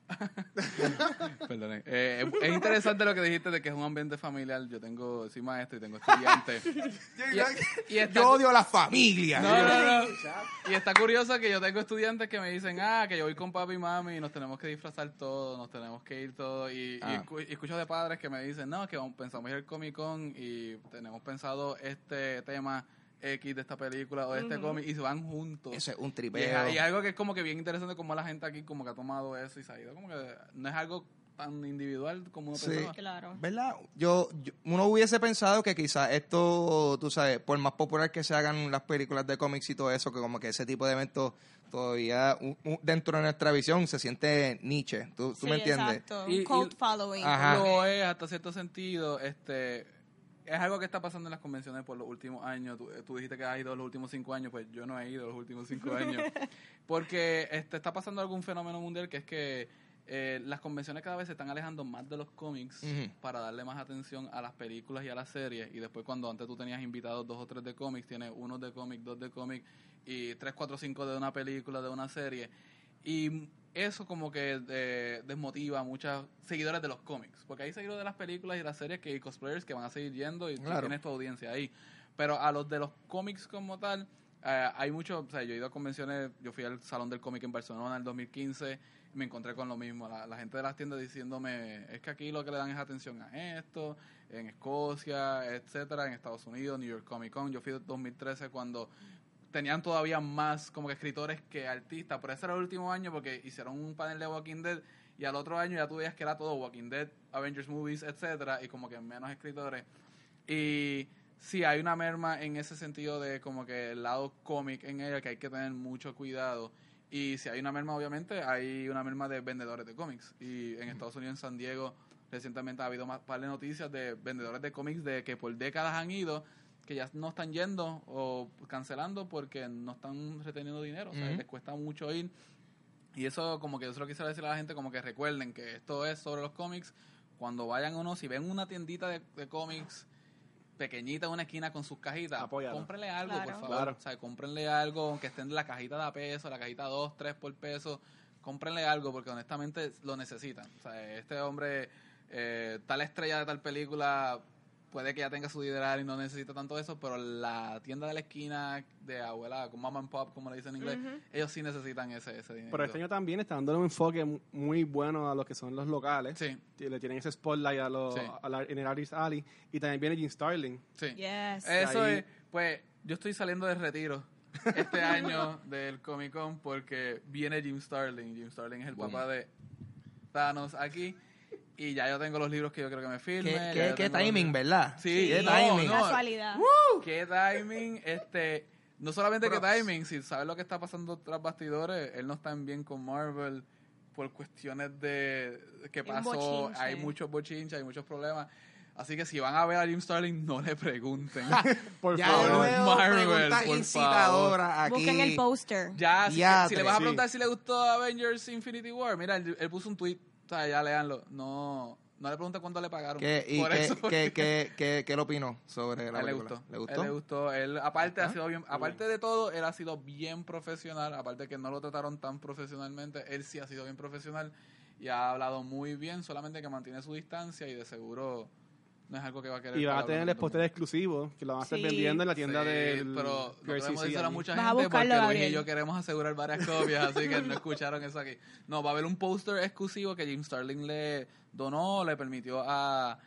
Perdone. Eh, es interesante lo que dijiste de que es un ambiente familiar. Yo tengo, soy maestro y tengo estudiantes. y, y está, Yo odio a la familia. No, no, no. Y está curioso que yo tengo estudiantes que me dicen, ah, que yo voy con papi y mami y nos tenemos que disfrazar todos, nos tenemos que ir todos. Y, y Ah. escu- y escucho de padres que me dicen, no, que vamos- pensamos ir al Comic Con y tenemos pensado este tema X de esta película o de este cómic y se van juntos. Eso es un tripeo. y algo que es como que bien interesante como la gente aquí como que ha tomado eso y se ha ido como que no es algo tan individual como uno Sí. pensaba. Claro. ¿Verdad? Yo, yo- uno hubiese pensado que quizás esto, tú sabes, por más popular que se hagan las películas de cómics y todo eso, que como que ese tipo de eventos todavía dentro de nuestra visión se siente niche. ¿Tú, tú Sí, me entiendes? Exacto. Y- Un y- cult following. Ajá. Lo es hasta cierto sentido, este es algo que está pasando en las convenciones por los últimos años. Tú, tú dijiste que has ido los últimos cinco años, pues yo no he ido los últimos cinco años. Porque este, está pasando algún fenómeno mundial que es que eh, las convenciones cada vez se están alejando más de los cómics para darle más atención a las películas y a las series. Y después cuando antes tú tenías invitados dos o tres de cómics, tienes uno de cómic, dos de cómic y tres, cuatro, cinco de una película, de una serie. Y eso como que eh, desmotiva a muchos seguidores de los cómics. Porque hay seguidores de las películas y las series que y cosplayers que van a seguir yendo y Claro. tienes tu audiencia ahí. Pero a los de los cómics como tal, eh, hay mucho, o sea, yo he ido a convenciones, yo fui al Salón del Cómic en Barcelona en el 2015 y me encontré con lo mismo, la, la gente de las tiendas diciéndome, es que aquí lo que le dan es atención a esto, en Escocia, etcétera, en Estados Unidos, New York Comic Con, yo fui en 2013 cuando tenían todavía más como que escritores que artistas, pero ese era el último año porque hicieron un panel de Walking Dead y al otro año ya tú veías que era todo Walking Dead, Avengers Movies, etcétera, y como que menos escritores. Y sí, hay una merma en ese sentido de como que el lado cómic en ella que hay que tener mucho cuidado. Y si hay una merma, obviamente, hay una merma de vendedores de cómics. Y en Estados Unidos, en San Diego, recientemente ha habido más par de noticias de vendedores de cómics de que por décadas han ido, que ya no están yendo o cancelando porque no están reteniendo dinero. O sea, les cuesta mucho ir. Y eso, como que yo se lo quisiera decir a la gente, como que recuerden que esto es sobre los cómics. Cuando vayan uno, si ven una tiendita de, de cómics pequeñita en una esquina con sus cajitas, Apóyalo. cómprenle algo, Claro. por favor. Claro. O sea, cómprenle algo, aunque estén en la cajita de a peso, la cajita 2, 3 por peso. Cómprenle algo porque honestamente lo necesitan. O sea, este hombre, eh, tal estrella de tal película, puede que ya tenga su dineral y no necesita tanto eso, pero la tienda de la esquina de abuela, con mama and pop, como le dicen en inglés, Ujú. ellos sí necesitan ese, ese dinero. Pero este año también está dándole un enfoque mu- muy bueno a lo que son los locales. Sí, Le tienen ese spotlight a los, Sí. a la- en el Artist Alley. Y también viene Jim Starling. sí. Yes. Eso Ahí- es, pues yo estoy saliendo de retiro este año del Comic Con porque viene Jim Starling. Jim Starling es el Boom. papá de Thanos aquí. Y ya yo tengo los libros que yo creo que me firme. ¿Qué, qué- qué timing. ¿verdad? Sí, qué no, timing. no. Casualidad. Qué timing, este, no solamente Pero- qué timing, si sabes lo que está pasando tras bastidores, él no está en bien con Marvel por cuestiones de qué pasó, bochinche. hay muchos bochinches, hay muchos problemas. Así que si van a ver a Jim Starling, no le pregunten. Por Ya favor. veo Marvel, por incitadoras aquí. Busquen el póster. Ya, si, si le vas a sí. preguntar si le gustó Avengers Infinity War, mira, él, él puso un tweet, o sea, ya leanlo. No, No le pregunté cuánto le pagaron. ¿Qué, y por qué, eso, qué, qué, qué, qué lo opinó sobre la le gustó. ¿Le gustó? Él le gustó. Él, aparte, ha sido bien, aparte de todo, él ha sido bien profesional. Aparte que no lo trataron tan profesionalmente, él sí ha sido bien profesional y ha hablado muy bien, solamente que mantiene su distancia y de seguro no es algo que va a querer. Y van a tener el póster exclusivo que lo van a estar Sí. vendiendo en la tienda del Sí, pero no podemos decir a allí. mucha Vas a gente buscarlo, porque Luis y Gabriel. yo queremos asegurar varias copias, así que no escucharon eso aquí. No, va a haber un póster exclusivo que Jim Starling le donó, le permitió a,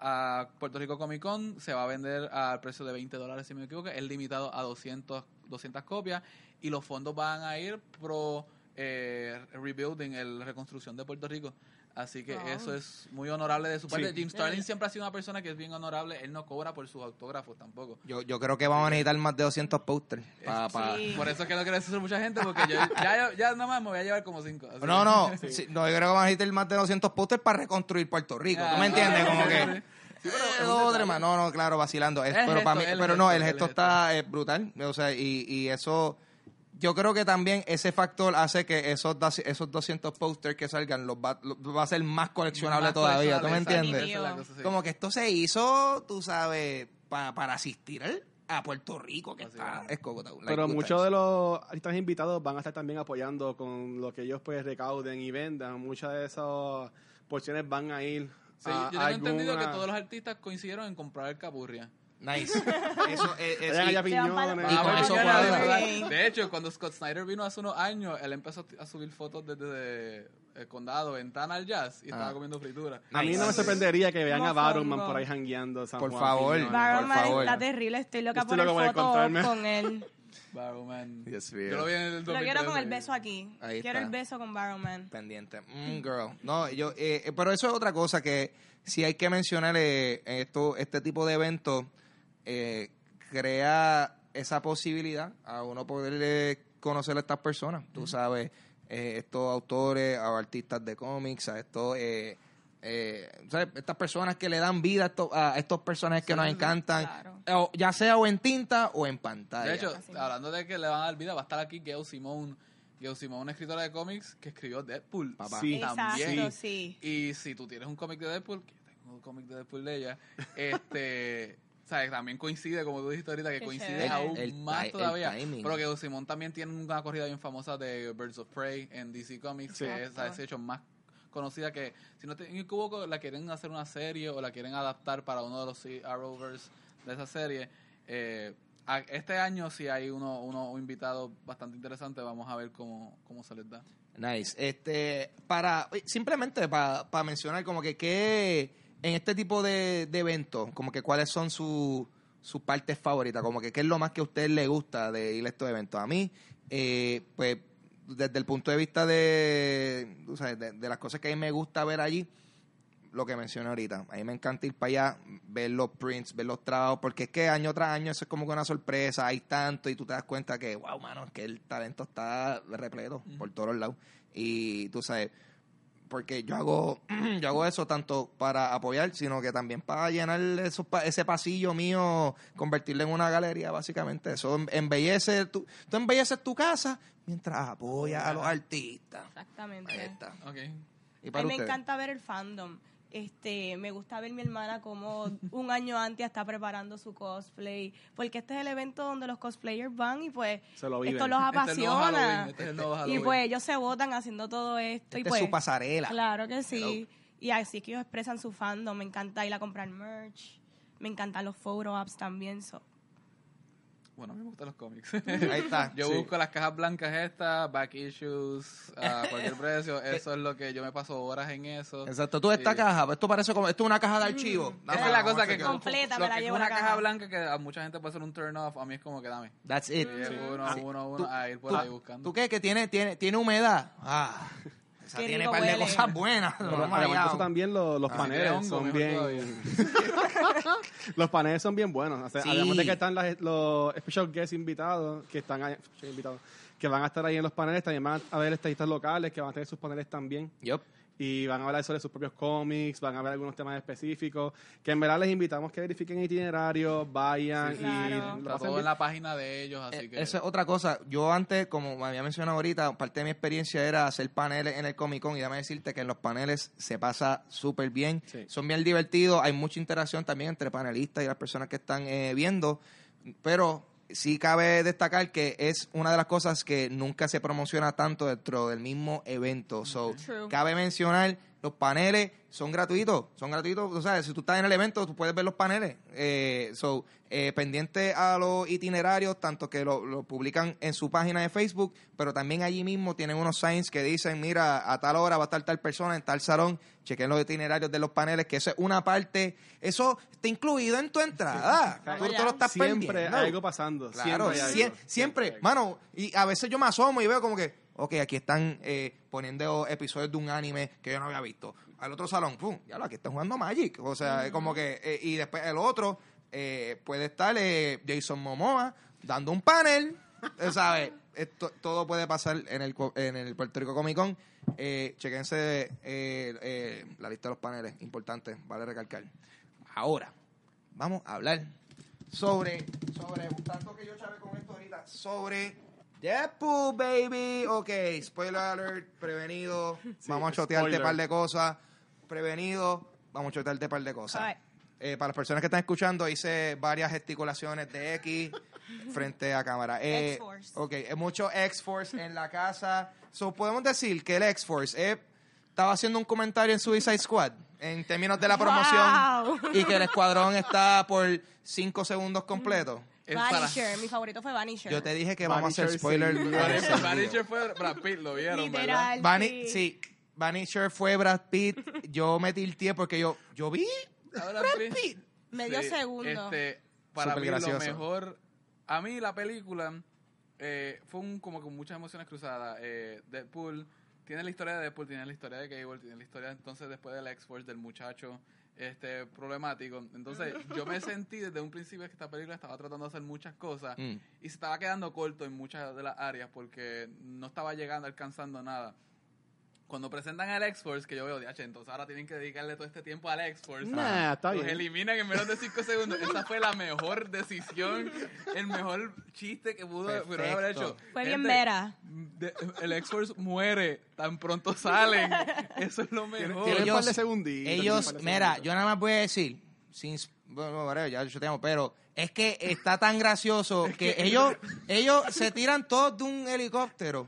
a Puerto Rico Comic Con. Se va a vender al precio de 20 dólares, si me equivoco. Es limitado a 200, 200 copias y los fondos van a ir pro eh, rebuilding, el reconstrucción de Puerto Rico. Así que eso es muy honorable de su parte. Sí. Jim Starling siempre ha sido una persona que es bien honorable. Él no cobra por sus autógrafos tampoco. Yo, yo creo que vamos a necesitar más de 200 posters. Pa, pa- Sí. Por eso es que no quiero decir mucha gente, porque yo ya, ya nada más me voy a llevar como cinco. así No, que- no, sí, no, yo creo que vamos a necesitar más de 200 posters para reconstruir Puerto Rico. ¿Tú me Ah, entiendes? Como que... sí. Sí, pero es Eh, un dos, detalle. tres más. No, no, claro, vacilando. Es- pero gesto, para mí, pero gesto, no, el el gesto gesto. está eh, brutal. O sea, y, y eso, yo creo que también ese factor hace que esos, esos 200 posters que salgan los va, los va a ser más coleccionable Más todavía. ¿Tú me entiendes? cosa, sí. Como que esto se hizo, tú sabes, pa- para asistir al- a Puerto Rico, que Así está es. Like Pero muchos times. de los artistas invitados van a estar también apoyando con lo que ellos pues recauden y vendan. Muchas de esas porciones van a ir Sí, a yo tengo entendido que todos los artistas coincidieron en comprar el Capurria. Nice. Eso es, es- y- piñones. Y con eso de hecho, cuando Scott Snyder vino hace unos años, él empezó a subir fotos desde el condado, ventana al jazz, y estaba Ah. comiendo fritura. A mí no me sorprendería que vean a. Barrowman por ahí jangueando. San Por Juan, favor. Piñones. Barrow por Man favor. está terrible, estoy loca Estoy por loco el foto encontrarme. con él. Barrowman. Dios mío. Yo lo vi en el Lo quiero con 2013. el beso aquí. Ahí quiero está. el beso con Barrowman. pendiente. Mm, girl. No, yo, eh, eh, pero eso es otra cosa que si hay que mencionar eh, esto, este tipo de eventos eh, crea esa posibilidad a uno poder conocer a estas personas. Tú sabes, eh, estos autores, a artistas de cómics, a estos eh, eh, ¿sabes? estas personas que le dan vida a estos, a estos personajes que Sí, nos encantan, Claro. o ya sea o en tinta o en pantalla. De hecho, Así. hablando de que le van a dar vida, va a estar aquí Gail Simone. Gail Simone, una escritora de cómics que escribió Deadpool. Papá. Sí. También. Exacto, sí. Y si tú tienes un cómic de Deadpool, que yo tengo un cómic de Deadpool de ella, este, sabes, también coincide, como tú dijiste ahorita, que Qué coincide chévere. aún El- el más ti- el todavía. timing. Pero que Simón también tiene una corrida bien famosa de Birds of Prey en DC Comics, Sí. que es, Exacto. ¿sabes? hecho más conocida que, si no te me equivoco, la quieren hacer una serie o la quieren adaptar para uno de los sí, Arrowverse de esa serie. Eh, a- este año sí hay uno, uno un invitado bastante interesante, vamos a ver cómo, cómo se les da. Nice. Este, para, simplemente para, para mencionar como que qué, en este tipo de, de eventos, como que cuáles son sus partes favoritas, como que qué es lo más que a usted le gusta de ir a estos eventos. A mí, eh, pues, desde el punto de vista de, sabes, de, de las cosas que a mí me gusta ver allí, lo que mencioné ahorita. A mí me encanta ir para allá, ver los prints, ver los trabajos, porque es que año tras año eso es como que una sorpresa, hay tanto y tú te das cuenta que, wow, mano, es que el talento está repleto por todos lados. Y tú sabes, porque yo hago yo hago eso tanto para apoyar, sino que también para llenar esos pa- ese pasillo mío, convertirlo en una galería, básicamente. Eso em- embellece, tu, tú embelleces tu casa mientras apoyas a los artistas. Exactamente. Ahí está. Ok. ¿Y A mí me ustedes? encanta ver el fandom. Este, me gusta ver mi hermana como un año antes está preparando su cosplay, porque este es el evento donde los cosplayers van y pues Se lo viven. esto los Este es el nuevo Halloween, apasiona. este es el nuevo y pues ellos se votan haciendo todo esto y Esta pues es su pasarela. Claro que sí. Y así es que ellos expresan su fandom. Me encanta ir a comprar merch. Me encantan los photo ops también. so. Bueno, a mí me gustan los cómics. Ahí está. Yo Sí. busco las cajas blancas estas, back issues, a cualquier precio. Eso es lo que yo me paso horas en eso. Exacto. Tú esta Sí. caja, esto parece como, esto es una caja de archivo. Esa Dame, es la cosa a que. Completa, lo me la llevo una caja blanca que a mucha gente puede ser un turn off, a mí es como que dame. That's it. Y es uno, uno, uno, a ir por tú- ahí buscando. ¿Tú qué? Que tiene, tiene, tiene humedad. Ah, esa Qué tiene un par de huele. cosas buenas. Pero además de eso también lo- los Ah, paneles hongo, son bien los paneles son bien buenos O sea, Sí. además de que están las- los special guests invitados que están ahí, invitados que van a estar ahí en los paneles también van a haber estadistas locales que van a tener sus paneles también Yup. Y van a hablar sobre sus propios cómics, van a ver algunos temas específicos, que en verdad les invitamos que verifiquen el itinerario, vayan Sí, y claro. Está todo en la página de ellos, así Eh, que... Esa es otra cosa. Yo antes, como me había mencionado ahorita, parte de mi experiencia era hacer paneles en el Comic Con y déjame decirte que en los paneles se pasa súper bien. Sí. Son bien divertidos, hay mucha interacción también entre panelistas y las personas que están eh, viendo, pero sí cabe destacar que es una de las cosas que nunca se promociona tanto dentro del mismo evento. So, True. cabe mencionar, los paneles son gratuitos, son gratuitos, o sea, si tú estás en el evento, tú puedes ver los paneles. Eh, so, eh, pendiente a los itinerarios, tanto que lo, lo publican en su página de Facebook, pero también allí mismo tienen unos signs que dicen, mira, a tal hora va a estar tal persona en tal salón, chequen los itinerarios de los paneles, que eso es una parte, eso está incluido en tu entrada. Tú, tú allá. lo estás Siempre perdiendo. hay algo pasando. Claro, siempre, hay sie- algo. siempre, mano, y a veces yo me asomo y veo como que, ok, aquí están eh, poniendo episodios de un anime que yo no había visto. Al otro salón, pum, ya lo, aquí están jugando Magic. O sea, es como que, eh, y después el otro eh, puede estar Jason Momoa dando un panel, ¿sabes? Todo puede pasar en el, en el Puerto Rico Comic Con. Chequense la lista de los paneles, importante, vale recalcar. Ahora, vamos a hablar sobre, sobre, tanto que yo chave con esto ahorita, sobre Deadpool, baby. Ok, spoiler alert, prevenido. vamos a chotearte un par de cosas. Prevenido, vamos a chotearte un par de cosas. Eh, para las personas que están escuchando, hice varias gesticulaciones de X frente a cámara. Eh, X-Force. ok, mucho X-Force en la casa. So, podemos decir que el X-Force eh, estaba haciendo un comentario en Suicide Squad en términos de la promoción Wow. y que el escuadrón está por cinco segundos completos. Es para- Vanisher, mi favorito fue Vanisher. Yo te dije que vamos a hacer spoiler. sí. Vanisher fue Brad Pitt, lo vieron, ¿verdad? Literal. Sí, Vanisher fue Brad Pitt. Yo me tilteé porque yo, yo vi Brad Pitt. Medio Sí, segundo. Este, para Súper mí gracioso. lo mejor, a mí la película eh, fue un, como con muchas emociones cruzadas. Eh, Deadpool tiene la historia de Deadpool, tiene la historia de Gable, tiene la historia entonces después del X-Force, del muchacho este problemático. Entonces yo me sentí desde un principio que esta película estaba tratando de hacer muchas cosas Mm. y se estaba quedando corto en muchas de las áreas porque no estaba llegando, alcanzando nada. Cuando presentan al X-Force, que yo veo, DH, entonces ahora tienen que dedicarle todo este tiempo al X-Force. Nah, está Los bien. eliminan en menos de 5 segundos. Esa fue la mejor decisión, el mejor chiste que pudo haber hecho. Fue bien de- el X-Force muere, tan pronto salen. Eso es lo mejor. Un Ellos- par de segunditos. tienen un Ellos, de mira, yo nada más voy a decir, sin, bueno, ya yo te amo, pero es que está tan gracioso que ellos, ellos se tiran todos de un helicóptero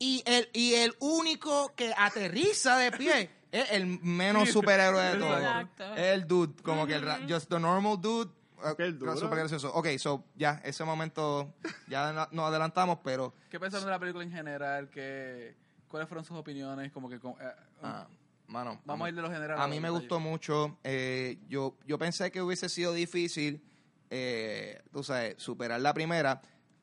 y el, y el único que aterriza de pie es el menos superhéroe de todos. Exacto. El dude, como que el ra- just the normal dude. uh, Qué duro. super gracioso. Ok, so ya, ese momento ya no- nos adelantamos, pero ¿Qué pensaron de la película en general? ¿Qué, ¿Cuáles fueron sus opiniones? Como que, con- eh, ah, mano, vamos a ir de lo general. A mí me gustó mucho. eh, yo, yo pensé que hubiese sido difícil, eh, tú sabes, superar la primera.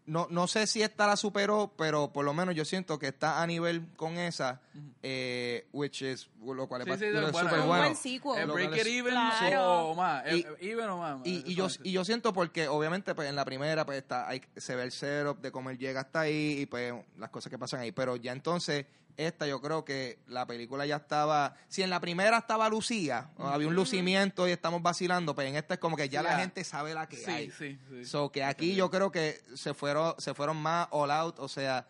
No, no sé si esta la superó, pero por lo menos yo siento que está a nivel con esa, eh, which is, lo cual es Sí, sí, bastante- sí, bueno, súper un bueno. buen sequel. Eh, Lo break cual it es- even Claro. o más. Y- even o más. Y, y yo, y yo siento porque obviamente pues en la primera pues está hay, se ve el setup de cómo él llega hasta ahí y pues las cosas que pasan ahí pero ya entonces esta yo creo que la película ya estaba si en la primera estaba Lucía había un lucimiento y estamos vacilando pues en esta es como que ya la gente sabe la que Sí, hay sí, sí. So que aquí yo creo que se fueron, se fueron más all out, o sea,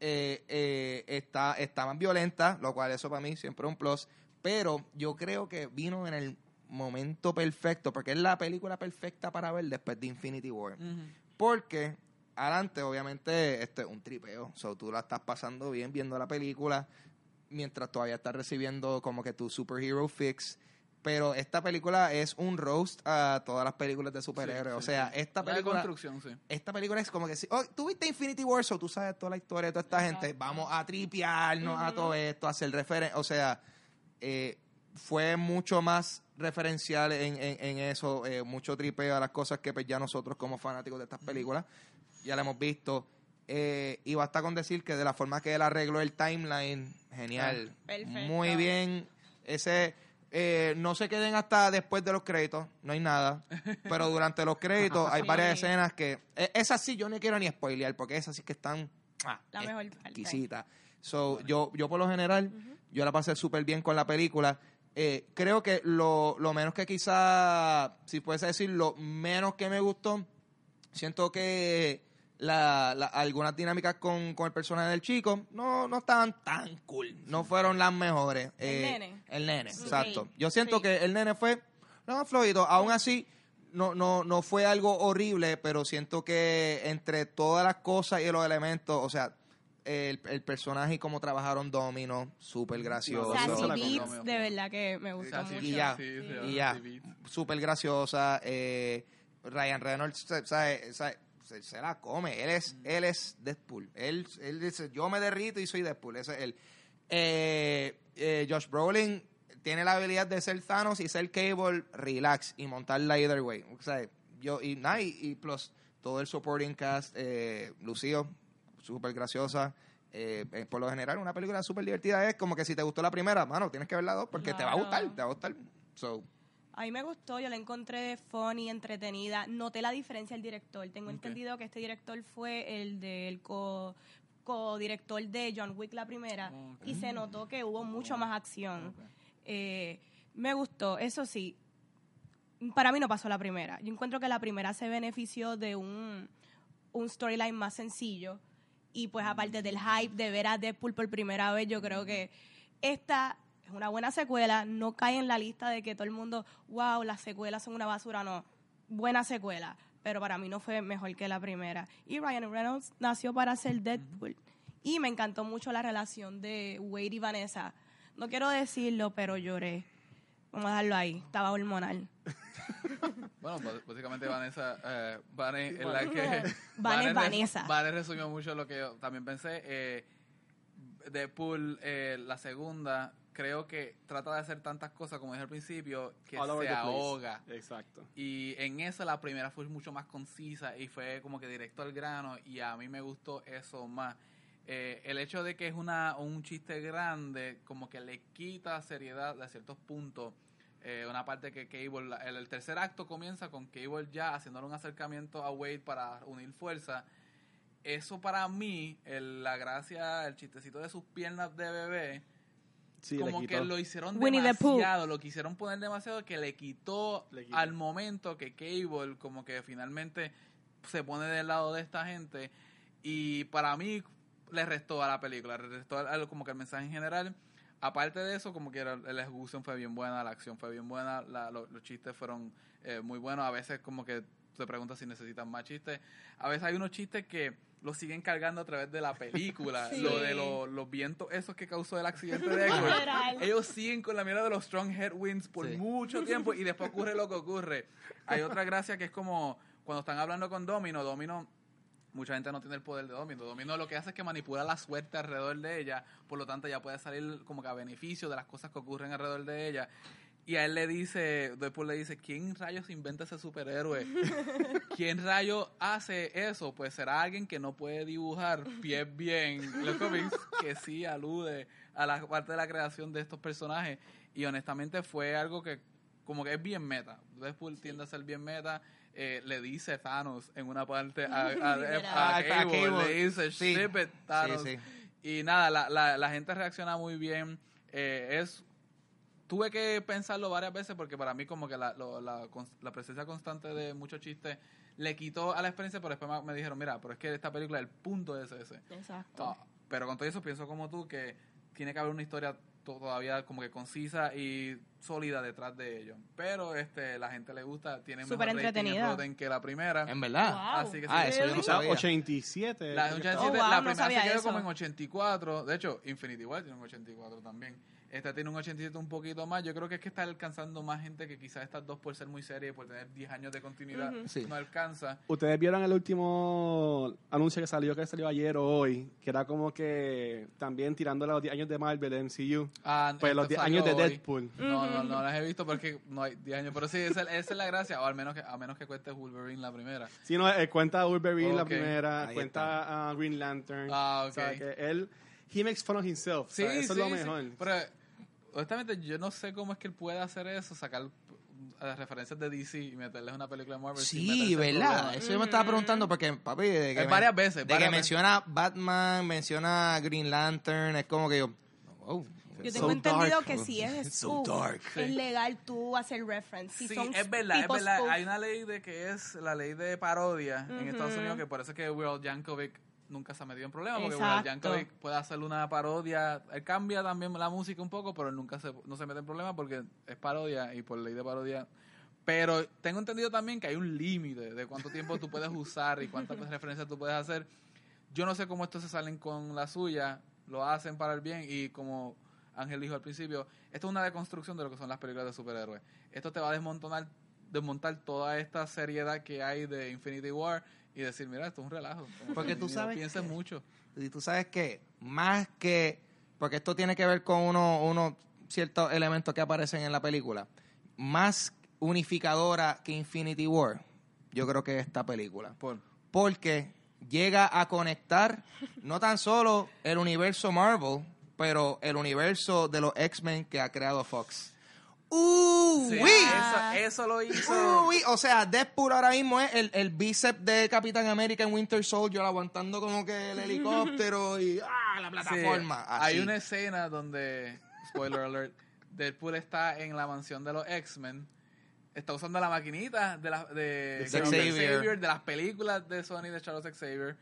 eh, eh, está, está más violenta, lo cual eso para mí siempre es un plus, pero yo creo que vino en el momento perfecto, porque es la película perfecta para ver después de Infinity War. Porque adelante, obviamente, esto es un tripeo. So, tú la estás pasando bien viendo la película mientras todavía estás recibiendo como que tu superhero fix. Pero esta película es un roast a todas las películas de superhéroes. Sí, o sea, sí. esta película construcción, sí. esta película es como que si, oh, tú viste Infinity War, so tú sabes toda la historia de toda esta gente, vamos a tripearnos a todo esto, a hacer referencia, o sea, eh, fue mucho más referencial en, en, en eso, eh, mucho tripeo a las cosas que pues, ya nosotros como fanáticos de estas películas ya la hemos visto. Eh, y basta con decir que de la forma que él arregló el timeline, genial. Ah, perfecto. Muy bien. Ese, eh, no se queden hasta después de los créditos, no hay nada. Pero durante los créditos hay Sí. varias escenas que. e- Esas sí yo no quiero ni spoilear, porque esas sí que están. ah, La mejor parte. exquisitas. So, yo, yo por lo general, yo la pasé súper bien con la película. Eh, creo que lo, lo menos que quizá, si puedes decir, lo menos que me gustó, siento que la, la- algunas dinámicas con, con el personaje del chico no, no estaban tan cool, no fueron las mejores. El Eh, nene. El nene, Sí. exacto. Yo siento Sí. que el nene fue no más flojito, aún así no, no, no fue algo horrible, pero siento que entre todas las cosas y los elementos, o sea, el, el personaje y cómo trabajaron Domino, súper gracioso. Sassy Beats, de verdad que me gustó Sassy mucho. y ya, Sí, sí, y ya, súper graciosa. eh, Ryan Reynolds, se- sabe- sabe- se, se la come. Él es, él es Deadpool. Él, él dice, yo me derrito y soy Deadpool. Ese es él. Eh, eh, Josh Brolin tiene la habilidad de ser Thanos y ser Cable, relax y montarla either way. O sea, yo, y, nada, y, y plus todo el supporting cast, eh, Lucio, súper graciosa. Eh, eh, por lo general, una película súper divertida es como que si te gustó la primera, mano, tienes que ver la dos porque te va a Claro. gustar, te va a gustar. So, A mí me gustó, yo la encontré funny, entretenida. Noté la diferencia del director. Tengo entendido que este director fue el del co co-director de John Wick la primera y se notó que hubo mucho más acción. Eh, me gustó, eso sí. Para mí no pasó la primera. Yo encuentro que la primera se benefició de un, un storyline más sencillo. Y pues aparte del hype de ver a Deadpool por primera vez, yo creo que esta es una buena secuela. No cae en la lista de que todo el mundo, wow, las secuelas son una basura. No, buena secuela. Pero para mí no fue mejor que la primera. Y Ryan Reynolds nació para ser Deadpool. Y me encantó mucho la relación de Wade y Vanessa. No quiero decirlo, pero lloré. Vamos a dejarlo ahí. Estaba hormonal. Bueno, pues, básicamente Vanessa, eh, Vane es la que... Vane Vanessa. Vane resumió mucho lo que yo también pensé. Eh, Deadpool, eh, la segunda, creo que trata de hacer tantas cosas, como dije al principio, que All se ahoga. Exacto. Y en esa la primera fue mucho más concisa y fue como que directo al grano y a mí me gustó eso más. Eh, el hecho de que es una, un chiste grande como que le quita seriedad a ciertos puntos. Eh, una parte que Cable, el, el tercer acto comienza con Cable ya haciéndole un acercamiento a Wade para unir fuerza. Eso para mí, el- la gracia, el chistecito de sus piernas de bebé, Sí, como que lo hicieron Winnie demasiado, lo quisieron poner demasiado que le quitó, Le quitó. al momento que Cable como que finalmente se pone del lado de esta gente y para mí le restó a la película, le restó al- al- como que el mensaje en general. Aparte de eso, como que era- la ejecución fue bien buena, la acción fue bien buena, la- lo- los chistes fueron eh, muy buenos. A veces como que te preguntas si necesitan más chistes. A veces hay unos chistes que los siguen cargando a través de la película. Sí. Lo de lo- los vientos esos que causó el accidente de Echo. Ellos siguen con la mirada de los strong headwinds por Sí. mucho tiempo y después ocurre lo que ocurre. Hay otra gracia que es como cuando están hablando con Domino, Domino mucha gente no tiene el poder de Domino. Domino lo que hace es que manipula la suerte alrededor de ella, por lo tanto ella puede salir como que a beneficio de las cosas que ocurren alrededor de ella. Y a él le dice, después le dice, ¿quién rayos inventa ese superhéroe? ¿Quién rayos hace eso? Pues será alguien que no puede dibujar pies bien los cómics, que sí alude a la parte de la creación de estos personajes. Y honestamente fue algo que como que es bien meta. Deadpool tiende a ser bien meta. Eh, le dice Thanos en una parte a, a, a- Literal. a A Cable, Cable. le dice Sí. ship it, Thanos. Sí, Y nada, la, la, la gente reacciona muy bien. Eh, es tuve que pensarlo varias veces porque para mí como que la, lo- la, la presencia constante de muchos chistes le quitó a la experiencia, pero después me- dijeron, mira, pero es que esta película, el punto es ese. Exacto. Ah, pero con todo eso pienso como tú que tiene que haber una historia to- todavía como que concisa y sólida detrás de ello. Pero este la gente le gusta, tiene mejor rating en entretenida. Rotten que la primera. En verdad. Wow. Así que Ah, sí. eso yo no sabía. 87. La, creo que 87, Oh, wow, la no primera sabía se quedó eso. como en 84. De hecho, Infinity War tiene un 84 también. Esta tiene un 87 un poquito más. Yo creo que es que está alcanzando más gente que quizás estas dos por ser muy serias y por tener 10 años de continuidad Ujú. Sí. no alcanza. ¿Ustedes vieron el último anuncio que salió, que salió ayer o hoy? Que era como que también tirando los 10 años de Marvel, de MCU. Ah, Pues los esto 10 años de hoy. Deadpool. No, no, no las he visto porque no hay 10 años. Pero sí, esa, esa es la gracia. O al menos que, a menos que cueste Wolverine la primera. Sí, no, eh, cuenta Wolverine la Ok. primera, Ahí cuenta a Green Lantern. Ah, ok. O sea, que él, he makes fun of himself. Sí, o sea, eso sí, es lo sí. mejor. Pero honestamente yo no sé cómo es que él puede hacer eso, sacar eh, referencias de DC y meterles una película de Marvel. Sí, ¿verdad? Eso yo me estaba preguntando porque, papi, de que, Eh, men- varias veces, de varias que veces. menciona Batman, menciona Green Lantern, es como que yo, oh, Yo So tengo entendido dark. que si es So dark. es legal tú hacer reference. Si Sí, son es verdad, es verdad. spoof. Hay una ley de que es la ley de parodia en Estados. Unidos, que parece que Will Yankovic nunca se ha metido en problemas, porque Exacto. Yankovic puede hacer una parodia, él cambia también la música un poco, pero él nunca se, no se mete en problemas porque es parodia y por ley de parodia. Pero tengo entendido también que hay un límite de cuánto tiempo tú puedes usar y cuántas referencias tú puedes hacer. Yo no sé cómo estos se salen con la suya, lo hacen para el bien y como Ángel dijo al principio, esto es una deconstrucción de lo que son las películas de superhéroes. Esto te va a desmontar, desmontar toda esta seriedad que hay de Infinity War y decir, mira, esto es un relajo. Como Porque que tú sabes pienses que- mucho. Y tú sabes que más que, porque esto tiene que ver con unos uno ciertos elementos que aparecen en la película, más unificadora que Infinity War, yo creo que es esta película. Por, Porque llega a conectar no tan solo el universo Marvel, pero el universo de los X-Men que ha creado Fox. ¡Uh! Sí, ¡Uy! eso, eso lo hizo. Uy, o sea, Deadpool ahora mismo es el, el bíceps de Capitán América en Winter Soldier aguantando como que el helicóptero y ¡ah! la Sí, plataforma. hay así. una escena donde, spoiler alert, Deadpool está en la mansión de los X-Men. Está usando la maquinita de, la, de, Xavier. de las películas de Sony de Charles Xavier.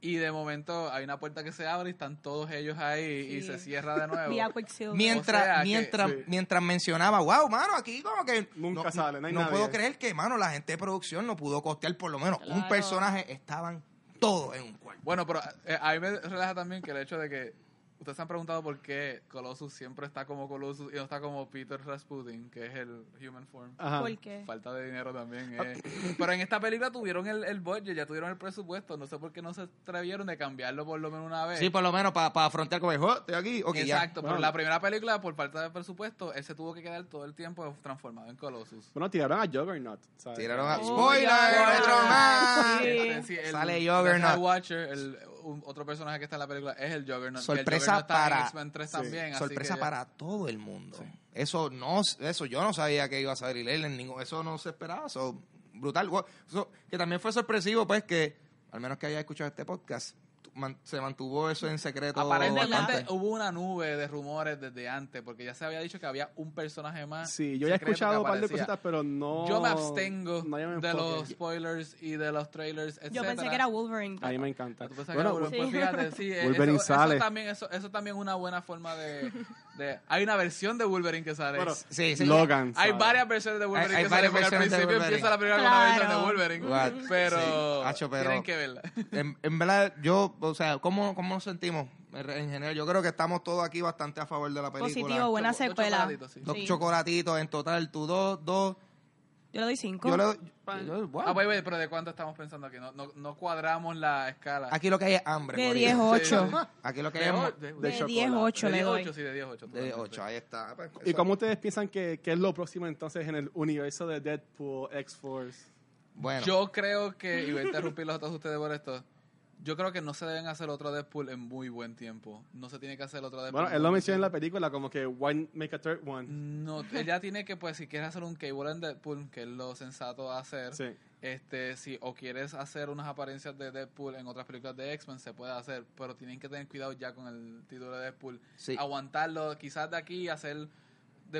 Y de momento hay una puerta que se abre y están todos ellos ahí y se cierra de nuevo. Mientras, O sea que- mientras, sí. mientras mencionaba, wow, mano, aquí como que Nunca sale, no hay no nadie. puedo creer que, mano, la gente de producción no pudo costear por lo menos un personaje, estaban todos en un cuarto. Bueno, pero eh, a mí me relaja también que el hecho de que ustedes se han preguntado por qué Colossus siempre está como Colossus y no está como Peter Rasputin, que es el Human Form. Ajá. ¿Por qué? Falta de dinero también. eh. Pero en esta película tuvieron el, el budget, ya tuvieron el presupuesto. No sé por qué no se atrevieron de cambiarlo por lo menos una vez. Sí, por lo menos para afrontar como, "Oh, estoy aquí, ok, ya". Exacto, pero Bueno. la primera película, por falta de presupuesto, él se tuvo que quedar todo el tiempo transformado en Colossus. Bueno, tiraron a Juggernaut. ¿sabes? Tiraron a... Oh, ¡Spoiler! ya. ¡Otro más! Sí. Este, sí, el- Sale Juggernaut. Watcher, el, un- otro personaje que está en la película, es el Juggernaut. Sorpresa el Juggernaut para- X-Men 3 sí, también. así sorpresa que- para todo el mundo. Eso no, eso yo no sabía que iba a salir él en ningún, eso no se esperaba, eso brutal. Eso, que también fue sorpresivo, pues que al menos que haya escuchado este podcast, man- se mantuvo eso en secreto. Aparentemente hubo una nube de rumores desde antes, porque ya se había dicho que había un personaje más. Sí, yo ya he escuchado un par de cositas, pero no. Yo me abstengo no, me de los spoilers y de los trailers, etc. Yo pensé que era Wolverine. A mí me encanta. ¿Tú pensabas Bueno, Wolverine? Sí. Pues fíjate, sí, Wolverine eso, sale. Eso también, eso, eso también es una buena forma de, de- Hay una versión de Wolverine que sale. bueno, Sí, sí. Logan. hay ¿sabes? varias versiones de Wolverine Hay- hay que salen, porque al principio empieza la primera con una versión de Claro. Wolverine. What? Pero, Sí, hacho, pero- tienen que verla. En, en verdad, yo, o sea, ¿cómo, ¿cómo nos sentimos? En en general, yo creo que estamos todos aquí bastante a favor de la película. Positivo, buena Dos secuela. chocolatitos, sí. Dos Sí. chocolatitos en total, tú dos, dos. Yo le doy cinco. Yo le doy. yo- wow. Ah, wait, wait, pero ¿de cuánto estamos pensando aquí? No, no, no cuadramos la escala. Aquí lo que hay es hambre. de Corillo. 10 8. Sí. Aquí lo que hay De, es. mo- de, de De chocolate. 10 8 de le 10 doy. 8, sí, de 10 8. De 8, ahí está. pues, ¿Y eso. cómo ustedes piensan que, que es lo próximo entonces en el universo de Deadpool, X-Force? Bueno, Yo creo que, y voy a interrumpirlos a todos ustedes por esto, yo creo que no se deben hacer otro Deadpool en muy buen tiempo. No se tiene que hacer otro Deadpool. Bueno, en él lo menciona en la película como que why make a third one. No, él ya tiene que, pues, si quieres hacer un Cable en Deadpool, que es lo sensato a hacer, Sí. este, si o quieres hacer unas apariencias de Deadpool en otras películas de X-Men, se puede hacer, pero tienen que tener cuidado ya con el título de Deadpool. Sí. Aguantarlo, quizás de aquí hacer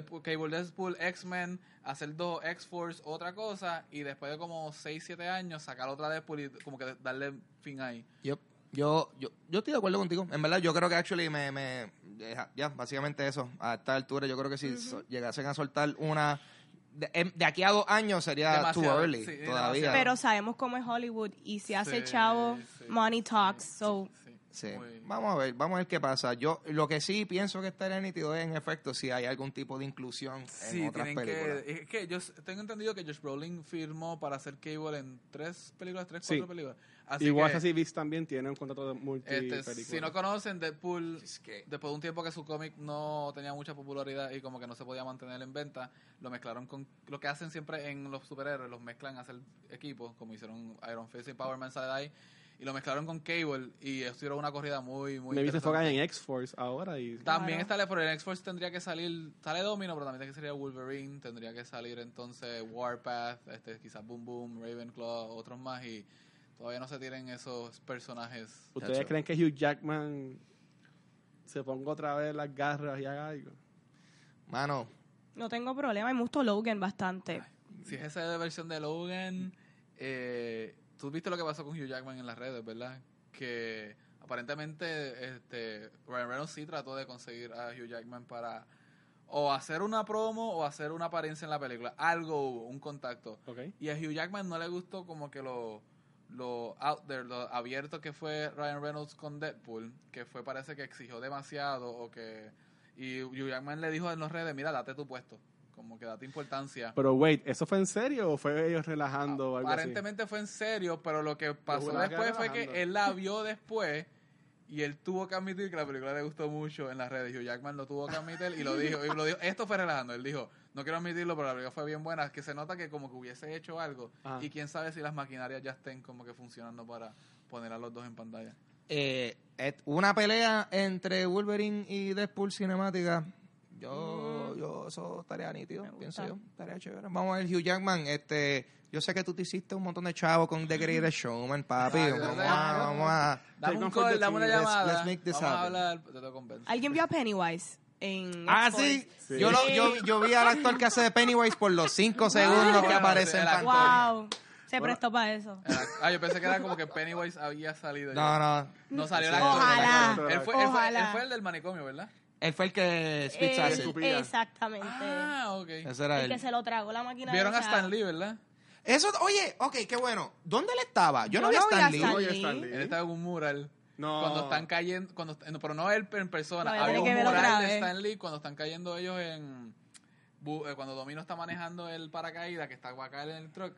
Cable Deadpool, X-Men, hacer dos X-Force, otra cosa, y después de como 6, 7 años sacar otra Deadpool y como que darle fin ahí. yo, yo, yo, yo estoy de acuerdo contigo. En verdad, yo creo que actually me, me ya, ya, básicamente eso. A esta altura, yo creo que si so- llegasen a soltar una de, em- de aquí a dos años sería Demasiado, too early sí, todavía. demasiado. Pero sabemos cómo es Hollywood y si hace Sí, chavo, sí. money talks. So, Sí, Vamos a ver, vamos a ver qué pasa. Yo lo que sí pienso que estaría nítido es en efecto si hay algún tipo de inclusión Sí, en otras películas. que... Es que yo tengo entendido que Josh Brolin firmó para hacer Cable en tres películas, tres, Sí. cuatro películas. Así y que, Washington Beast también tiene un contrato de multi este, si no conocen, Deadpool, Es que- después de un tiempo que su cómic no tenía mucha popularidad y como que no se podía mantener en venta, lo mezclaron con lo que hacen siempre en los superhéroes, los mezclan a hacer equipos, como hicieron Iron Fist y Power Man sale de ahí, y lo mezclaron con Cable y estuvieron una corrida muy, muy Me viste enfocar en X-Force ahora y... También Claro. está, pero en X-Force tendría que salir, sale Domino, pero también tendría que salir Wolverine, tendría que salir entonces Warpath, este, quizás Boom Boom, Ravenclaw, otros más, y todavía no se tienen esos personajes. ¿Ustedes Chacho. creen que Hugh Jackman se ponga otra vez las garras y haga algo. Mano, No tengo problema, me gustó Logan bastante. Si es esa versión de Logan, eh, tú viste lo que pasó con Hugh Jackman en las redes, ¿verdad? Que aparentemente este, Ryan Reynolds sí trató de conseguir a Hugh Jackman para o hacer una promo o hacer una apariencia en la película. Algo hubo, un contacto. ¿Ok? Y a Hugh Jackman no le gustó como que lo, lo out there, lo abierto que fue Ryan Reynolds con Deadpool, que fue parece que exigió demasiado o que... Y Hugh Jackman le dijo en las redes, mira, date tu puesto, como que date importancia. Pero wait, ¿eso fue en serio o fue ellos relajando o algo así? Aparentemente fue en serio, pero lo que pasó después fue que él la vio después y él tuvo que admitir que la película le gustó mucho en las redes. Hugh Jackman lo tuvo que admitir y lo dijo. Y lo dijo esto fue relajando. Él dijo, no quiero admitirlo, pero la película fue bien buena. Que se nota que como que hubiese hecho algo Ajá. y quién sabe si las maquinarias ya estén como que funcionando para poner a los dos en pantalla. eh, una pelea entre Wolverine y Deadpool cinemática. Yo, yo, eso estaría nítido, pienso yo. Estaría chévere. Vamos a ver, Hugh Jackman. Este, yo sé que tú te hiciste un montón de chavos con The Greatest Showman, papi. Vamos a, vamos a. Dame un call, the dame una. Let's- llamada. let's make this Vamos a happen. hablar, te lo convenzo. ¿Alguien vio a Pennywise en Ah, sí. Sí. Yo, lo, yo, yo vi al actor que hace de Pennywise por los cinco segundos que aparece en pantalla. Wow, se prestó para eso. Era- Ah, yo pensé que era como que Pennywise había salido. No, ya. no. No salió el Sí. actor. Ojalá. Él fue, él, fue, él Ojalá. fue el del manicomio, ¿verdad? Él fue el que Eh, acid. Escupía. exactamente. Ah, ok. Ese era el él. que se lo tragó la máquina Vieron de a esa- Stan Lee, ¿verdad? Eso, oye, ok, qué bueno. ¿Dónde él estaba? Yo no Yo vi a no vi a Stan Lee. Stan No, Lee. Stan Lee. Él estaba en un mural. No. Cuando están cayendo, cuando, no, pero no él en persona, No, voy a había tener un que verlo otra mural de vez. Stan Lee cuando están cayendo ellos en... bu- eh, Cuando Domino está manejando el paracaídas, que está caer en el truck,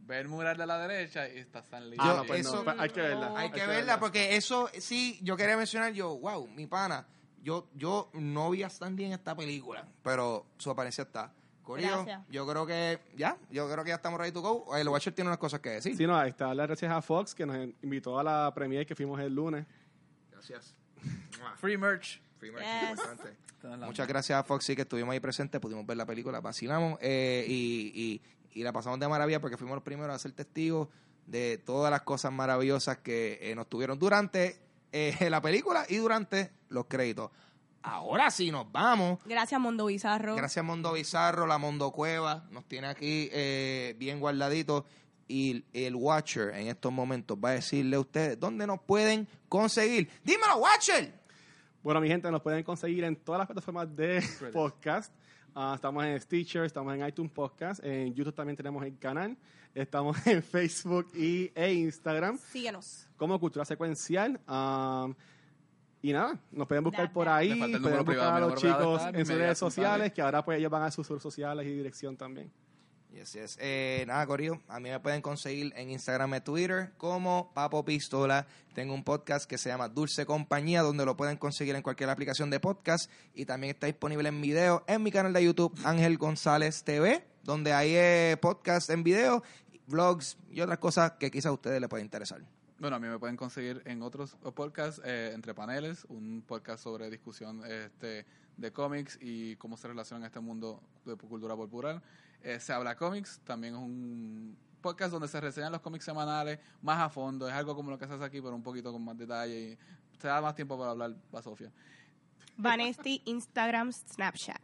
ve el mural de la derecha y está Stan Lee. Ah, Yo- no, pues eso- no. Pa- Hay que verla. Hay que verla porque eso, sí, yo quería mencionar yo, wow, mi pana, yo, yo no vi a Stan Lee en esta película, pero su apariencia está. Corillo, Gracias. yo creo que ya, yo creo que ya estamos ready to go. El Watcher tiene unas cosas que decir. Sí, no, ahí está. Las gracias a Fox que nos invitó a la premiere que fuimos el lunes. Gracias. Free merch. Yes. Muchas gracias a Foxy que estuvimos ahí presentes, pudimos ver la película, vacilamos eh, y, y- y la pasamos de maravilla porque fuimos los primeros a ser testigos de todas las cosas maravillosas que eh, nos tuvieron durante eh, la película y durante los créditos. Ahora sí nos vamos. Gracias, Mundo Bizarro. Gracias Mondo Bizarro, la Mondo Cueva, nos tiene aquí eh, bien guardaditos. Y el Watcher en estos momentos va a decirle a ustedes dónde nos pueden conseguir. Dímelo, Watcher. Bueno, mi gente, nos pueden conseguir en todas las plataformas de podcast. Ah, estamos en Stitcher, estamos en iTunes Podcast, en YouTube también tenemos el canal, estamos en Facebook y, e Instagram Síguenos. como Cultura Secuencial. Um, y nada, nos pueden buscar por ahí, pueden buscar privado, a los chicos en sus redes sociales, que ahora pues ellos van a sus redes sociales y dirección también. Yes, yes. Eh, nada, Corillo, a mí me pueden conseguir en Instagram y Twitter como Papo Pistola. Tengo un podcast que se llama Dulce Compañía, donde lo pueden conseguir en cualquier aplicación de podcast. Y también está disponible en video en mi canal de YouTube, Ángel González TV, donde hay eh, podcast en video, vlogs y otras cosas que quizás a ustedes les pueda interesar. Bueno, a mí me pueden conseguir en otros podcasts, eh, Entre Paneles, un podcast sobre discusión este, de cómics y cómo se relaciona en este mundo de cultura popular. Eh, se habla cómics, también es un podcast donde se reseñan los cómics semanales más a fondo. Es algo como lo que se hace aquí, pero un poquito con más detalle y se da más tiempo para hablar, va Sofía. Vanesti, Instagram, Snapchat.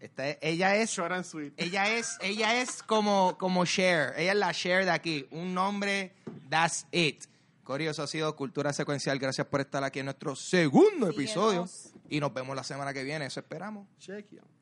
Esta es- ella es Short and sweet. ella es ella es como como Cher ella es la Cher de aquí un nombre that's it Corio eso ha sido cultura secuencial gracias por estar aquí en nuestro segundo episodio Síguenos. y nos vemos la semana que viene eso esperamos Check it out.